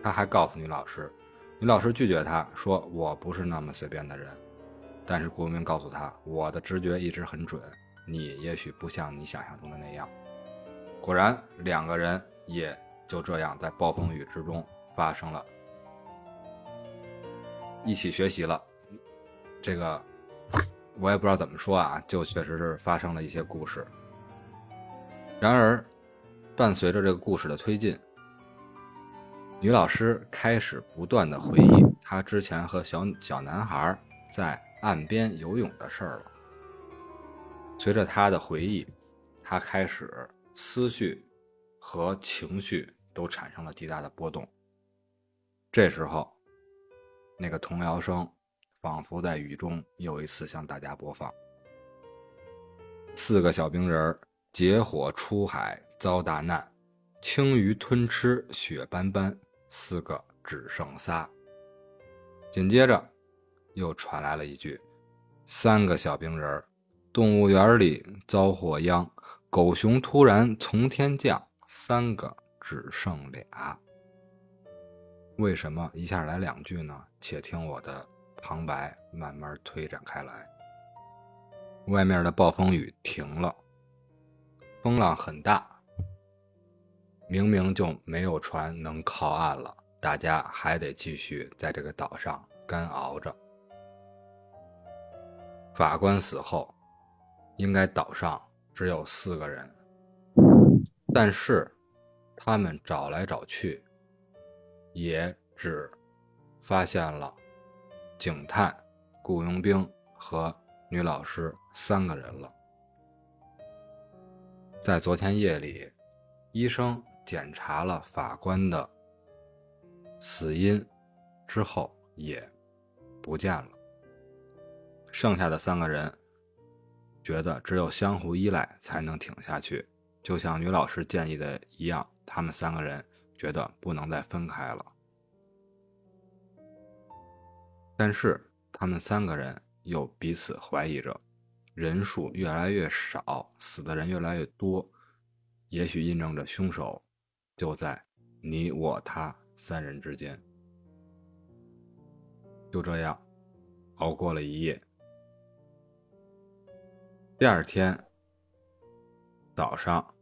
他还告诉女老师，女老师拒绝他说：“我不是那么随便的人。”但是顾明告诉他：“我的直觉一直很准，你也许不像你想象中的那样。”果然，两个人也就这样在暴风雨之中发生了，一起学习了。这个我也不知道怎么说啊，就确实是发生了一些故事。然而，伴随着这个故事的推进，女老师开始不断的回忆她之前和小小男孩在岸边游泳的事儿了。随着她的回忆，她开始思绪和情绪都产生了极大的波动。这时候，那个童谣声仿佛在雨中又一次向大家播放：四个小冰人儿结伙出海遭大难，青鱼吞吃血斑斑，四个只剩仨。紧接着，又传来了一句：“三个小冰人儿，动物园里遭祸殃，狗熊突然从天降，三个只剩俩。”为什么一下来两句呢？且听我的旁白慢慢推展开来。外面的暴风雨停了，风浪很大，明明就没有船能靠岸了，大家还得继续在这个岛上干熬着。法官死后，应该岛上只有四个人，但是他们找来找去，也只发现了警探、雇佣兵和女老师三个人了。在昨天夜里，医生检查了法官的死因之后，也不见了。剩下的三个人觉得只有相互依赖才能挺下去，就像女老师建议的一样，他们三个人觉得不能再分开了。但是他们三个人又彼此怀疑着，人数越来越少，死的人越来越多，也许印证着凶手就在你我他三人之间。就这样，熬过了一夜。第二天早上，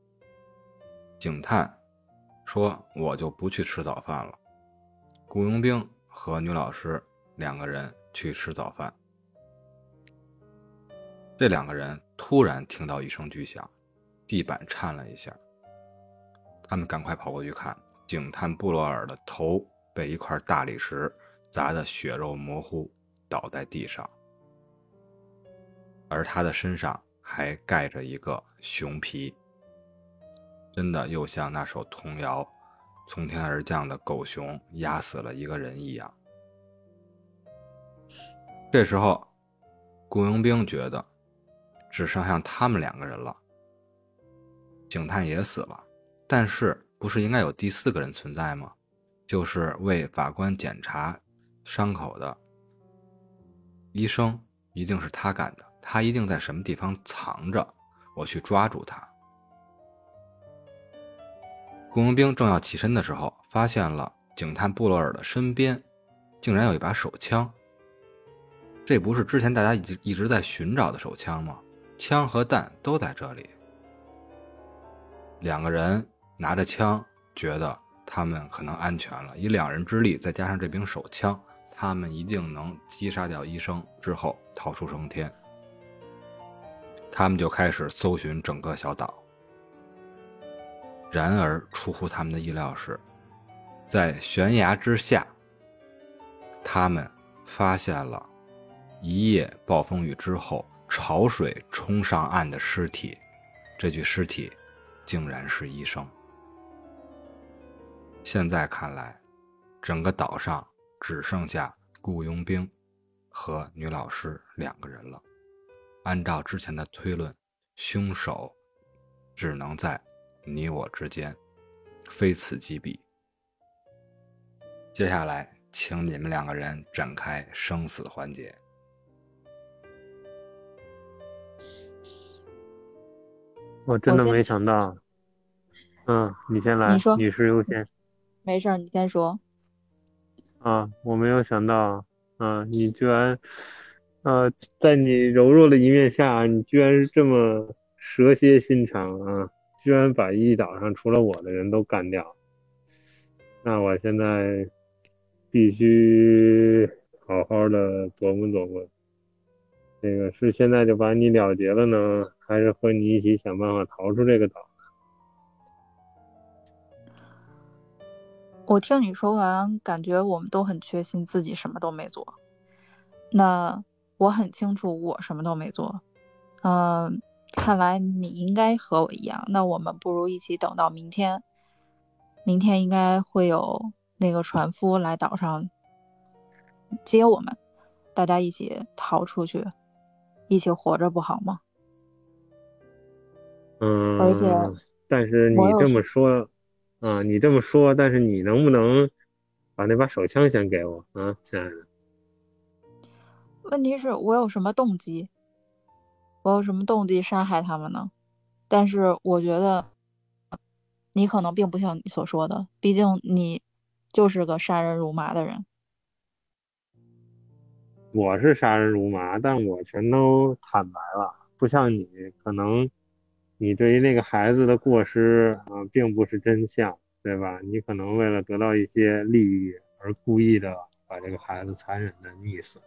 警探说：“我就不去吃早饭了。”雇佣兵和女老师两个人去吃早饭。这两个人突然听到一声巨响，地板颤了一下。他们赶快跑过去看，警探布罗尔的头被一块大理石砸得血肉模糊，倒在地上，而他的身上还盖着一个熊皮，真的又像那首童谣“从天而降的狗熊压死了一个人”一样。这时候，雇佣兵觉得只剩下他们两个人了，警探也死了，但是不是应该有第四个人存在吗？就是为法官检查伤口的医生，一定是他干的，他一定在什么地方藏着，我去抓住他。雇佣兵正要起身的时候，发现了警探布洛尔的身边竟然有一把手枪。这不是之前大家一直一直在寻找的手枪吗？枪和弹都在这里。两个人拿着枪，觉得他们可能安全了。以两人之力，再加上这柄手枪，他们一定能击杀掉医生之后逃出升天。他们就开始搜寻整个小岛。然而，出乎他们的意料是，在悬崖之下，他们发现了。一夜暴风雨之后，潮水冲上岸的尸体，这具尸体竟然是医生。现在看来，整个岛上只剩下雇佣兵和女老师两个人了。按照之前的推论，凶手只能在你我之间，非此即彼。接下来，请你们两个人展开生死环节。我真的没想到，嗯，你先来，女士优先。没事，你先说。啊，我没有想到，啊，你居然，呃，在你柔弱的一面下，你居然是这么蛇蝎心肠啊！居然把一岛上除了我的人都干掉。那我现在必须好好的琢磨琢磨。这个是现在就把你了结了呢，还是和你一起想办法逃出这个岛？我听你说完，感觉我们都很确信自己什么都没做。那我很清楚我什么都没做。嗯，看来你应该和我一样。那我们不如一起等到明天。明天应该会有那个船夫来岛上接我们，大家一起逃出去。一起活着不好吗？嗯，而且，但是你这么说，啊，你这么说，但是你能不能把那把手枪先给我啊，亲爱的？问题是我有什么动机？我有什么动机杀害他们呢？但是我觉得，你可能并不像你所说的，毕竟你就是个杀人如麻的人。我是杀人如麻，但我全都坦白了，不像你，可能你对于那个孩子的过失啊，并不是真相，对吧？你可能为了得到一些利益而故意的把这个孩子残忍的溺死。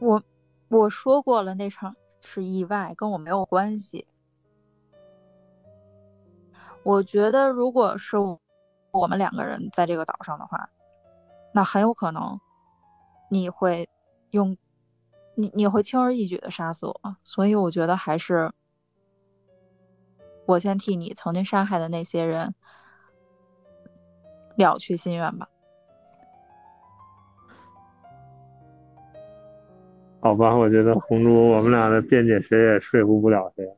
我我说过了，那场是意外，跟我没有关系。我觉得，如果是我们两个人在这个岛上的话，那很有可能。你会用你你会轻而易举的杀死我，所以我觉得还是我先替你曾经杀害的那些人了却心愿吧。好吧，我觉得红猪，我们俩的辩解谁也说服不了谁。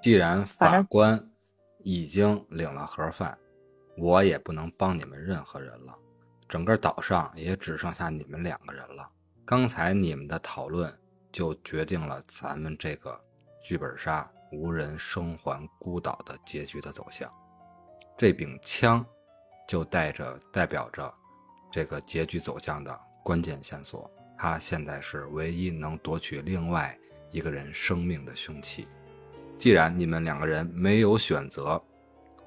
既然法官已经领了盒饭，我也不能帮你们任何人了。整个岛上也只剩下你们两个人了。刚才你们的讨论就决定了咱们这个剧本杀无人生还孤岛的结局的走向。这柄枪就带着代表着这个结局走向的关键线索。他现在是唯一能夺取另外一个人生命的凶器。既然你们两个人没有选择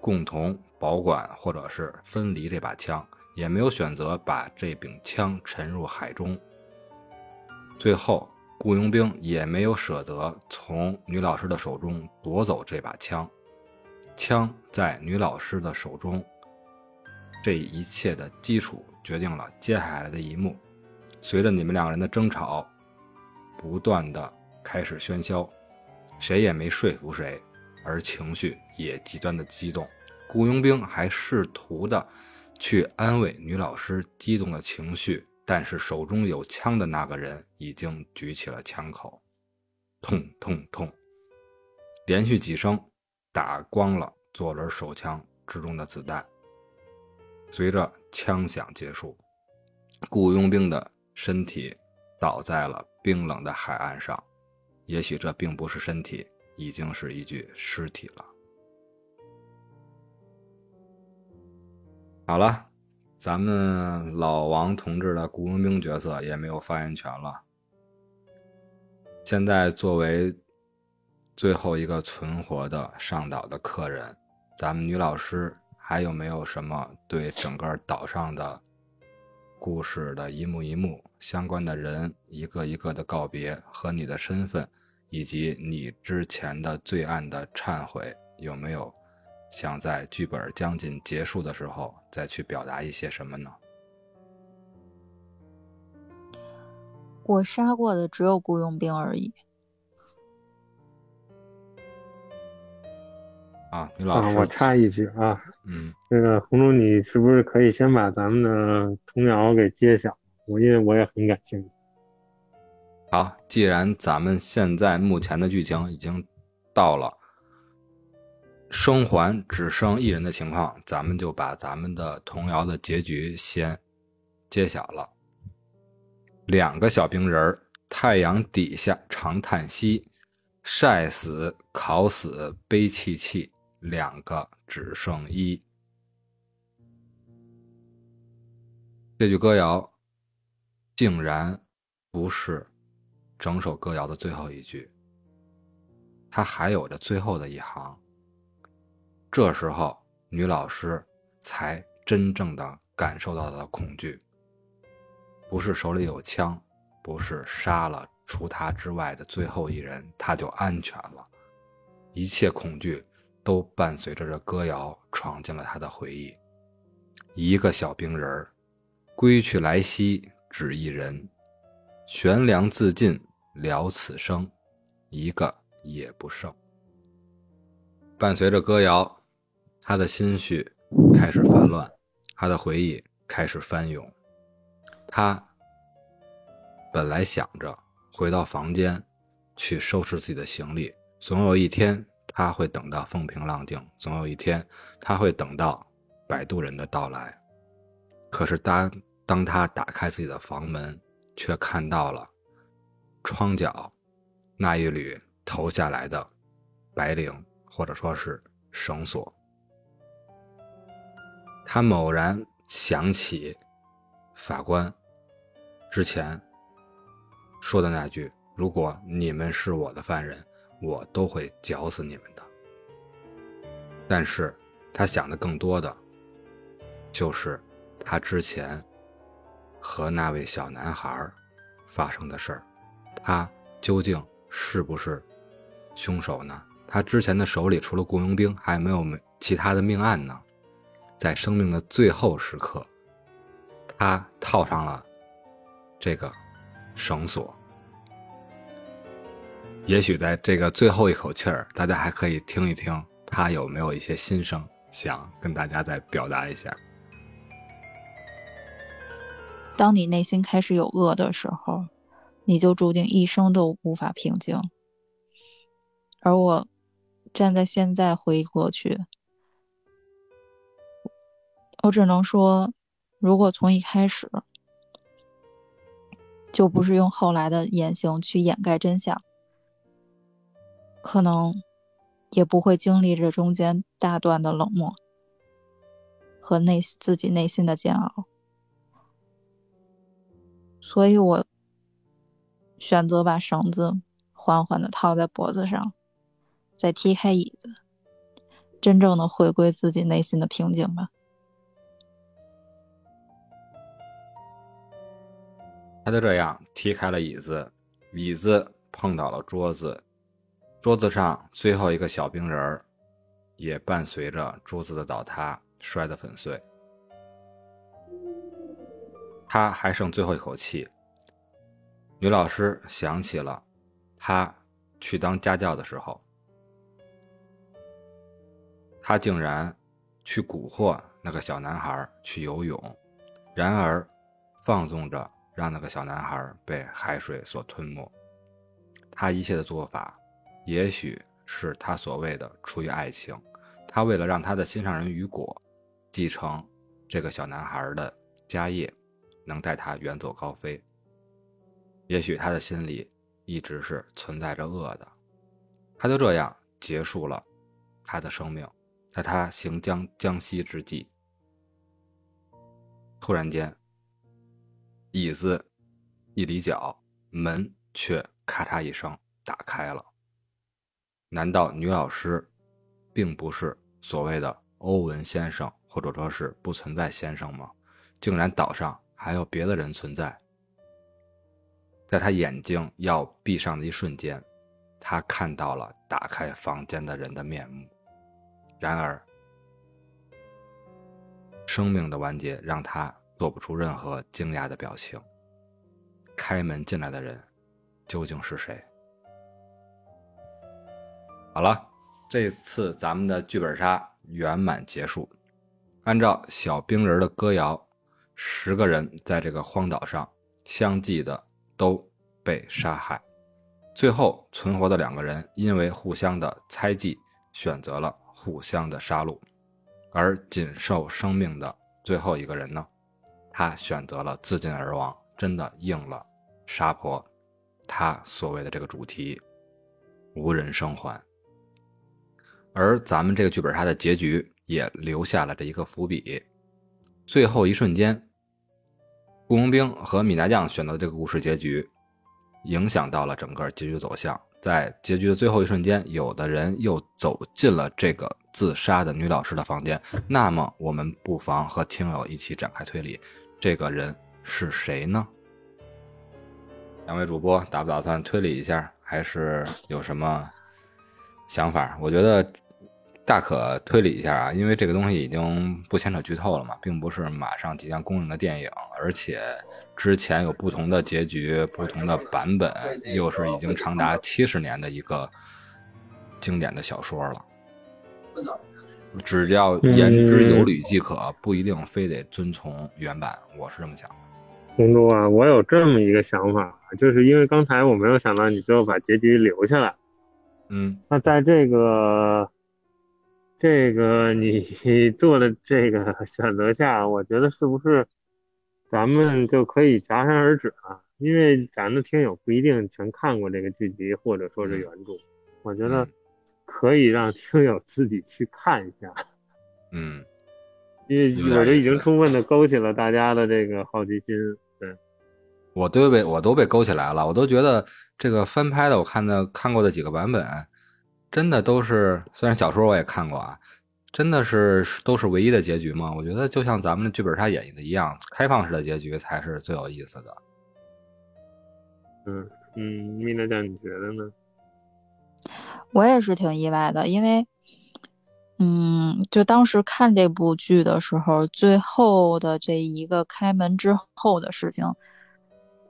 共同保管或者是分离这把枪。也没有选择把这柄枪沉入海中。最后，雇佣兵也没有舍得从女老师的手中夺走这把枪。枪在女老师的手中这一切的基础决定了接下来的一幕。随着你们两人的争吵不断的开始喧嚣，谁也没说服谁，而情绪也极端的激动。雇佣兵还试图的去安慰女老师激动的情绪，但是手中有枪的那个人已经举起了枪口，痛痛痛，连续几声打光了左轮手枪之中的子弹。随着枪响结束，雇佣兵的身体倒在了冰冷的海岸上，也许这并不是身体，已经是一具尸体了。好了，咱们老王同志的雇佣兵角色也没有发言权了。现在作为最后一个存活的上岛的客人，咱们女老师还有没有什么对整个岛上的故事的一幕一幕、相关的人一个一个的告别和你的身份，以及你之前的罪案的忏悔，有没有？想在剧本将近结束的时候再去表达一些什么呢？我杀过的只有雇佣兵而已。啊，你老师，我插一句啊，嗯，那个红中，你是不是可以先把咱们的童谣给揭晓？我因为我也很感兴趣。好，既然咱们现在目前的剧情已经到了。生还只剩一人的情况，咱们就把咱们的童谣的结局先揭晓了。两个小冰人儿，太阳底下长叹息，晒死、烤死、悲戚戚，两个只剩一。这句歌谣竟然不是整首歌谣的最后一句，它还有着最后的一行。这时候，女老师才真正的感受到了恐惧。不是手里有枪，不是杀了除她之外的最后一人，她就安全了。一切恐惧都伴随着这歌谣闯进了他的回忆。一个小兵人儿，归去来兮只一人，悬梁自尽了此生，一个也不剩。伴随着歌谣。他的心绪开始烦乱，他的回忆开始翻涌。他本来想着回到房间去收拾自己的行李，总有一天他会等到风平浪静，总有一天他会等到摆渡人的到来。可是当当他打开自己的房门，却看到了窗角那一缕投下来的白绫，或者说是绳索。他猛然想起，法官之前说的那句：“如果你们是我的犯人，我都会绞死你们的。”但是，他想的更多的，就是他之前和那位小男孩发生的事儿。他究竟是不是凶手呢？他之前的手里除了雇佣兵，还有没有其他的命案呢？在生命的最后时刻，他套上了这个绳索。也许在这个最后一口气儿，大家还可以听一听他有没有一些心声，想跟大家再表达一下。当你内心开始有恶的时候，你就注定一生都无法平静。而我站在现在回忆过去。我只能说，如果从一开始就不是用后来的言行去掩盖真相，可能也不会经历这中间大段的冷漠和内自己内心的煎熬。所以我选择把绳子缓缓的套在脖子上，再踢开椅子，真正的回归自己内心的平静吧。他就这样踢开了椅子，椅子碰倒了桌子，桌子上最后一个小冰人儿也伴随着桌子的倒塌摔得粉碎。他还剩最后一口气。女老师想起了他去当家教的时候，他竟然去蛊惑那个小男孩去游泳，然而放纵着让那个小男孩被海水所吞没。他一切的做法，也许是他所谓的出于爱情，他为了让他的心上人雨果继承这个小男孩的家业，能带他远走高飞。也许他的心里一直是存在着恶的，他就这样结束了他的生命。在他行将将息之际，突然间，椅子一离脚，门却咔嚓一声打开了。难道女老师并不是所谓的欧文先生，或者说是不存在先生吗？竟然岛上还有别的人存在？在他眼睛要闭上的一瞬间，他看到了打开房间的人的面目。然而，生命的完结让他做不出任何惊讶的表情。开门进来的人究竟是谁？好了，这次咱们的剧本杀圆满结束。按照小冰人的歌谣，十个人在这个荒岛上相继的都被杀害，最后存活的两个人因为互相的猜忌，选择了。互相的杀戮，而仅受生命的最后一个人呢？他选择了自尽而亡，真的应了杀婆他所谓的这个主题——无人生还。而咱们这个剧本杀的结局也留下了这一个伏笔：最后一瞬间，雇佣兵和米达将选择的这个故事结局，影响到了整个结局走向。在结局的最后一瞬间，有的人又走进了这个自杀的女老师的房间。那么，我们不妨和听友一起展开推理，这个人是谁呢？两位主播打不打算推理一下，还是有什么想法？我觉得。大可推理一下啊，因为这个东西已经不牵扯剧透了嘛，并不是马上即将公映的电影，而且之前有不同的结局、不同的版本，又是已经长达七十年的一个经典的小说了。只要言之有理即可，不一定非得遵从原版。我是这么想的。红珠啊，我有这么一个想法，就是因为刚才我没有想到你最后把结局留下来。嗯，那在这个。这个你 做的这个选择下，我觉得是不是咱们就可以戛然而止了？因为咱的听友不一定全看过这个剧集或者说是原著，我觉得可以让听友自己去看一下。嗯，因为我这已经充分的勾起了大家的这个好奇心。对，我都被我都被勾起来了，我都觉得这个翻拍的，我看的看过的几个版本。真的都是，虽然小说我也看过啊，真的是都是唯一的结局吗？我觉得就像咱们的剧本杀演绎的一样，开放式的结局才是最有意思的。嗯嗯，米娜酱，你觉得呢？我也是挺意外的，因为，嗯，就当时看这部剧的时候，最后的这一个开门之后的事情，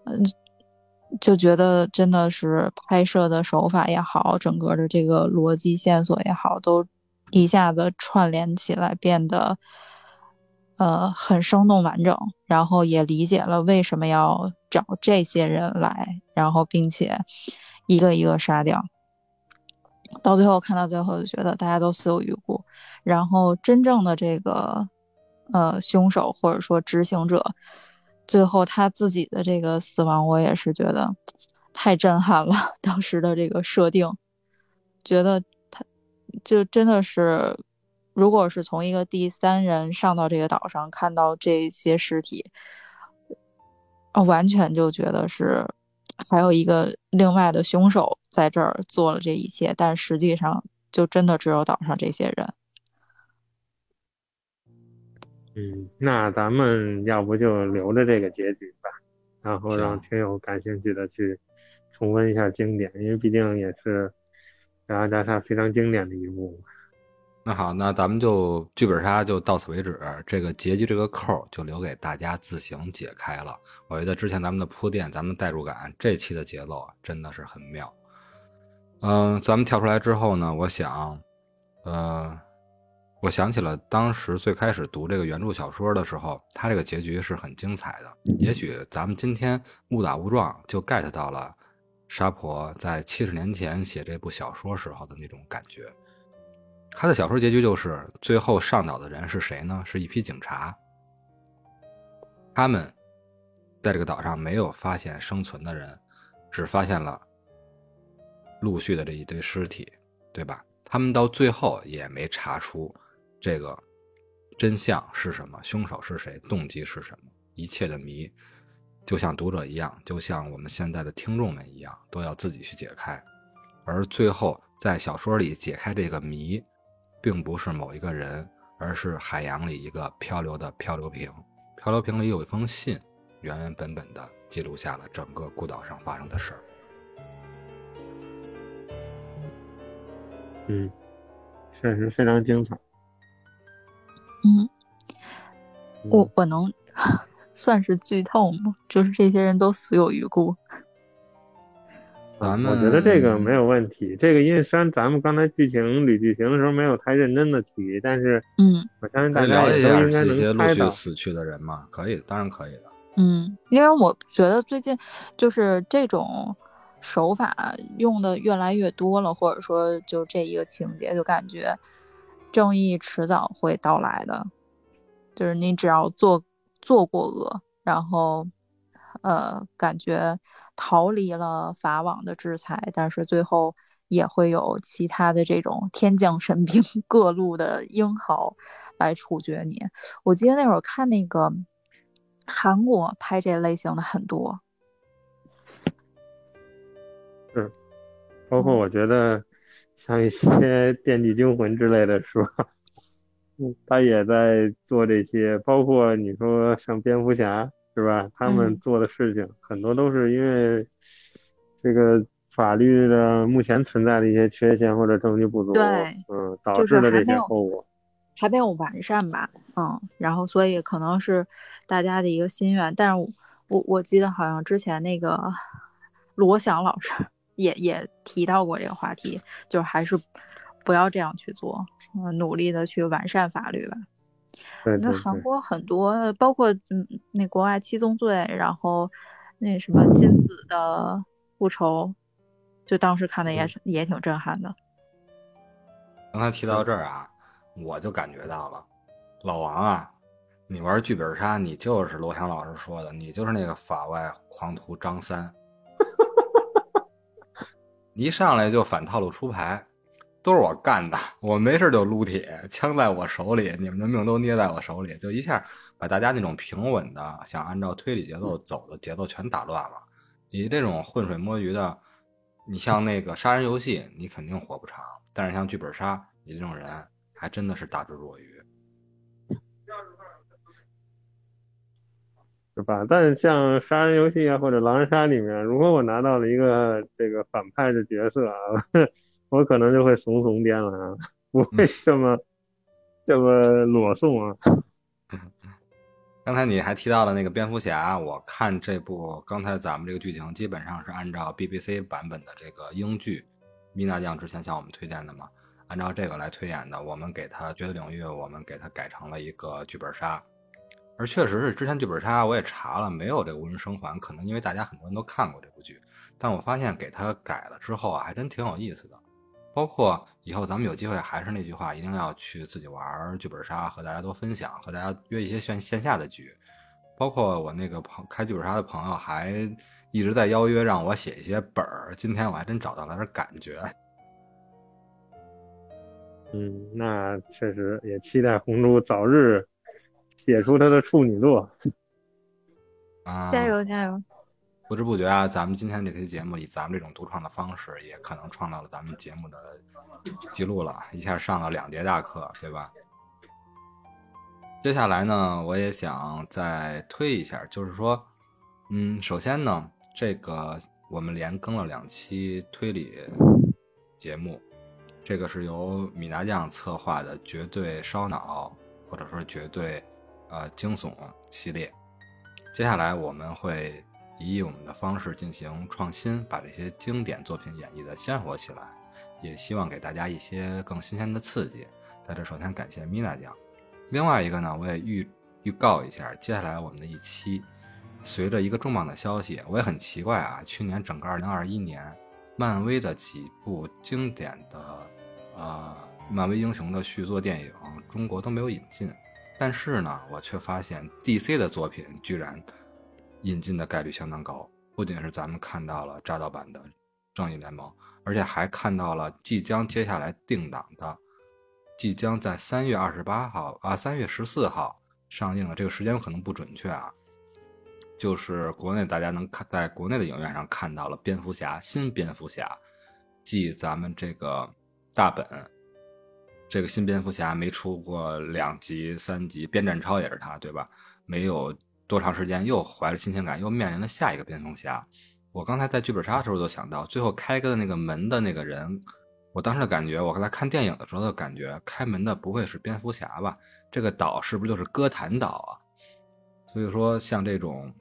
嗯。就觉得真的是拍摄的手法也好，整个的这个逻辑线索也好，都一下子串联起来，变得呃很生动完整。然后也理解了为什么要找这些人来，然后并且一个一个杀掉。到最后看到最后就觉得大家都死有余辜，然后真正的这个呃凶手或者说执行者。最后他自己的这个死亡，我也是觉得太震撼了。当时的这个设定，觉得他就真的是，如果是从一个第三人上到这个岛上看到这些尸体，啊，完全就觉得是还有一个另外的凶手在这儿做了这一切，但实际上就真的只有岛上这些人。嗯，那咱们要不就留着这个结局吧，然后让听友感兴趣的去重温一下经典，因为毕竟也是《大杀大杀》非常经典的一部。那好，那咱们就剧本杀就到此为止，这个结局这个扣就留给大家自行解开了。我觉得之前咱们的铺垫，咱们代入感，这期的节奏啊，真的是很妙。嗯，咱们跳出来之后呢，我想，呃，我想起了当时最开始读这个原著小说的时候，它这个结局是很精彩的。也许咱们今天误打误撞就 get 到了沙婆在七十年前写这部小说时候的那种感觉。他的小说结局就是最后上岛的人是谁呢？是一批警察。他们在这个岛上没有发现生存的人，只发现了陆续的这一堆尸体，对吧？他们到最后也没查出这个真相是什么，凶手是谁，动机是什么，一切的谜，就像读者一样，就像我们现在的听众们一样，都要自己去解开。而最后在小说里解开这个谜。并不是某一个人，而是海洋里一个漂流的漂流瓶。漂流瓶里有一封信，原原本本的记录下了整个孤岛上发生的事儿。嗯，确实非常精彩。嗯，我我能 算是剧透吗？就是这些人都死有余辜。咱们我觉得这个没有问题。这个因为虽然咱们刚才剧情捋剧情的时候没有太认真的提，但是嗯，我相信大家也都应该这些陆续能猜到。死去的人嘛？可以，当然可以的。嗯，因为我觉得最近就是这种手法用的越来越多了，或者说就这一个情节，就感觉正义迟早会到来的。就是你只要做做过恶，然后呃，感觉逃离了法网的制裁，但是最后也会有其他的这种天降神兵、各路的英豪来处决你。我记得那会儿看那个韩国拍这类型的很多，包括我觉得像一些 《电锯惊魂》之类的书，嗯，他也在做这些，包括你说像蝙蝠侠是吧？他们嗯做的事情很多都是因为这个法律的目前存在的一些缺陷或者证据不足，对嗯，导致的这些后果。还没有完善吧，嗯，然后所以可能是大家的一个心愿，但是我我我记得好像之前那个罗翔老师也也提到过这个话题，就是还是不要这样去做，嗯，努力的去完善法律吧。那对对对，韩国很多，包括嗯，那国外七宗罪，然后那什么金子的复仇，就当时看的也是也挺震撼的。刚才提到这儿啊，我就感觉到了，老王啊，你玩剧本杀，你就是罗翔老师说的，你就是那个法外狂徒张三，一上来就反套路出牌，都是我干的，我没事就撸铁，枪在我手里，你们的命都捏在我手里，就一下把大家那种平稳的想按照推理节奏走的节奏全打乱了。你这种浑水摸鱼的，你像那个杀人游戏，你肯定活不长；但是像剧本杀，你这种人还真的是大智若愚。是吧？但是像杀人游戏啊或者狼人杀里面，如果我拿到了一个这个反派的角色啊，我可能就会怂怂颠了啊，不会这么这么裸送啊。刚才你还提到了那个蝙蝠侠，我看这部刚才咱们这个剧情基本上是按照 BBC 版本的这个英剧，米娜酱之前向我们推荐的嘛，按照这个来推演的。我们给它《角色领域》，我们给它改成了一个剧本杀。而确实是之前剧本杀我也查了，没有这无人生还，可能因为大家很多人都看过这部剧，但我发现给它改了之后啊，还真挺有意思的。包括以后咱们有机会，还是那句话，一定要去自己玩剧本杀，和大家多分享，和大家约一些线线下的局。包括我那个朋开剧本杀的朋友，还一直在邀约让我写一些本儿。今天我还真找到了点感觉。嗯，那确实也期待红珠早日写出他的处女作。啊、加油加油！不知不觉啊，咱们今天这期节目以咱们这种独创的方式，也可能创造了咱们节目的记录了，一下上了两节大课，对吧？接下来呢，我也想再推一下，就是说，嗯，首先呢，这个我们连更了两期推理节目，这个是由米达酱策划的绝对烧脑，或者说绝对呃惊悚系列。接下来我们会以我们的方式进行创新，把这些经典作品演绎的鲜活起来，也希望给大家一些更新鲜的刺激。在这首先感谢米娜酱。另外一个呢，我也预预告一下，接下来我们的一期，随着一个重磅的消息，我也很奇怪啊，去年整个2021年，漫威的几部经典的呃漫威英雄的续作电影，中国都没有引进，但是呢，我却发现 DC 的作品居然引进的概率相当高，不仅是咱们看到了炸盗版的正义联盟，而且还看到了即将接下来定档的。即将在三月二十八号啊，三月十四号上映的这个时间可能不准确啊，就是国内大家能看在国内的影院上看到了蝙蝠侠新蝙蝠侠，继咱们这个大本这个新蝙蝠侠没出过两集三集，边战超也是他对吧？没有多长时间又怀了新鲜感，又面临了下一个蝙蝠侠。我刚才在剧本杀的时候就想到，最后开个的那个门的那个人。我当时的感觉，我刚才看电影的时候的感觉，开门的不会是蝙蝠侠吧？这个岛是不是就是哥谭岛啊？所以说，像这种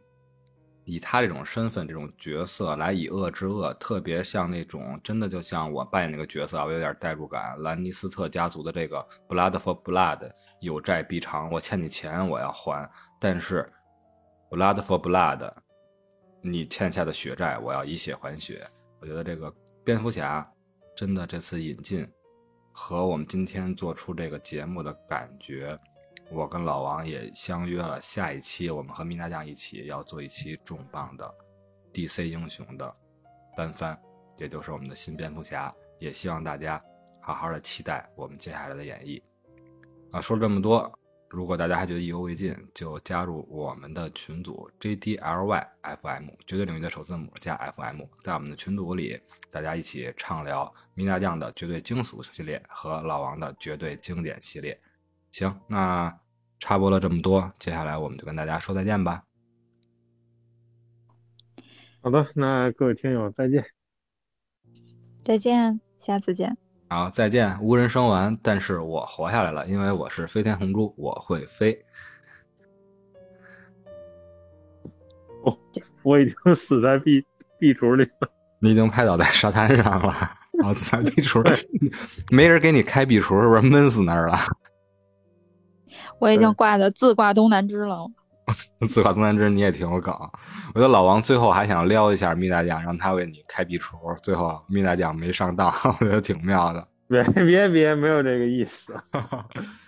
以他这种身份、这种角色来以恶制恶，特别像那种真的就像我扮演那个角色啊，我有点代入感。兰尼斯特家族的这个 “blood for blood”，有债必偿，我欠你钱我要还，但是 “blood for blood”，你欠下的血债我要以血还血。我觉得这个蝙蝠侠。真的，这次引进和我们今天做出这个节目的感觉，我跟老王也相约了，下一期我们和米娜酱一起要做一期重磅的 DC 英雄的单番，也就是我们的新蝙蝠侠。也希望大家好好的期待我们接下来的演绎。啊，说了这么多。如果大家还觉得意犹未尽，就加入我们的群组 JDLYFM 绝对领域的首字母加 FM，在我们的群组里，大家一起畅聊米娜酱的绝对惊悚系列和老王的绝对经典系列。行，那插播了这么多，接下来我们就跟大家说再见吧。好的，那各位听友再见。再见，下次见。好，再见。无人生完，但是我活下来了，因为我是飞天红猪，我会飞。哦，我已经死在壁壁橱里了。你已经拍倒在沙滩上了。哦，在壁橱，没人给你开壁橱，是不是闷死那儿了？我已经挂的自挂东南枝了。自挂东南枝，你也挺有梗。我觉得老王最后还想撩一下蜜大酱，让他为你开壁橱，最后蜜大酱没上当，我觉得挺妙的。别别别，没有这个意思。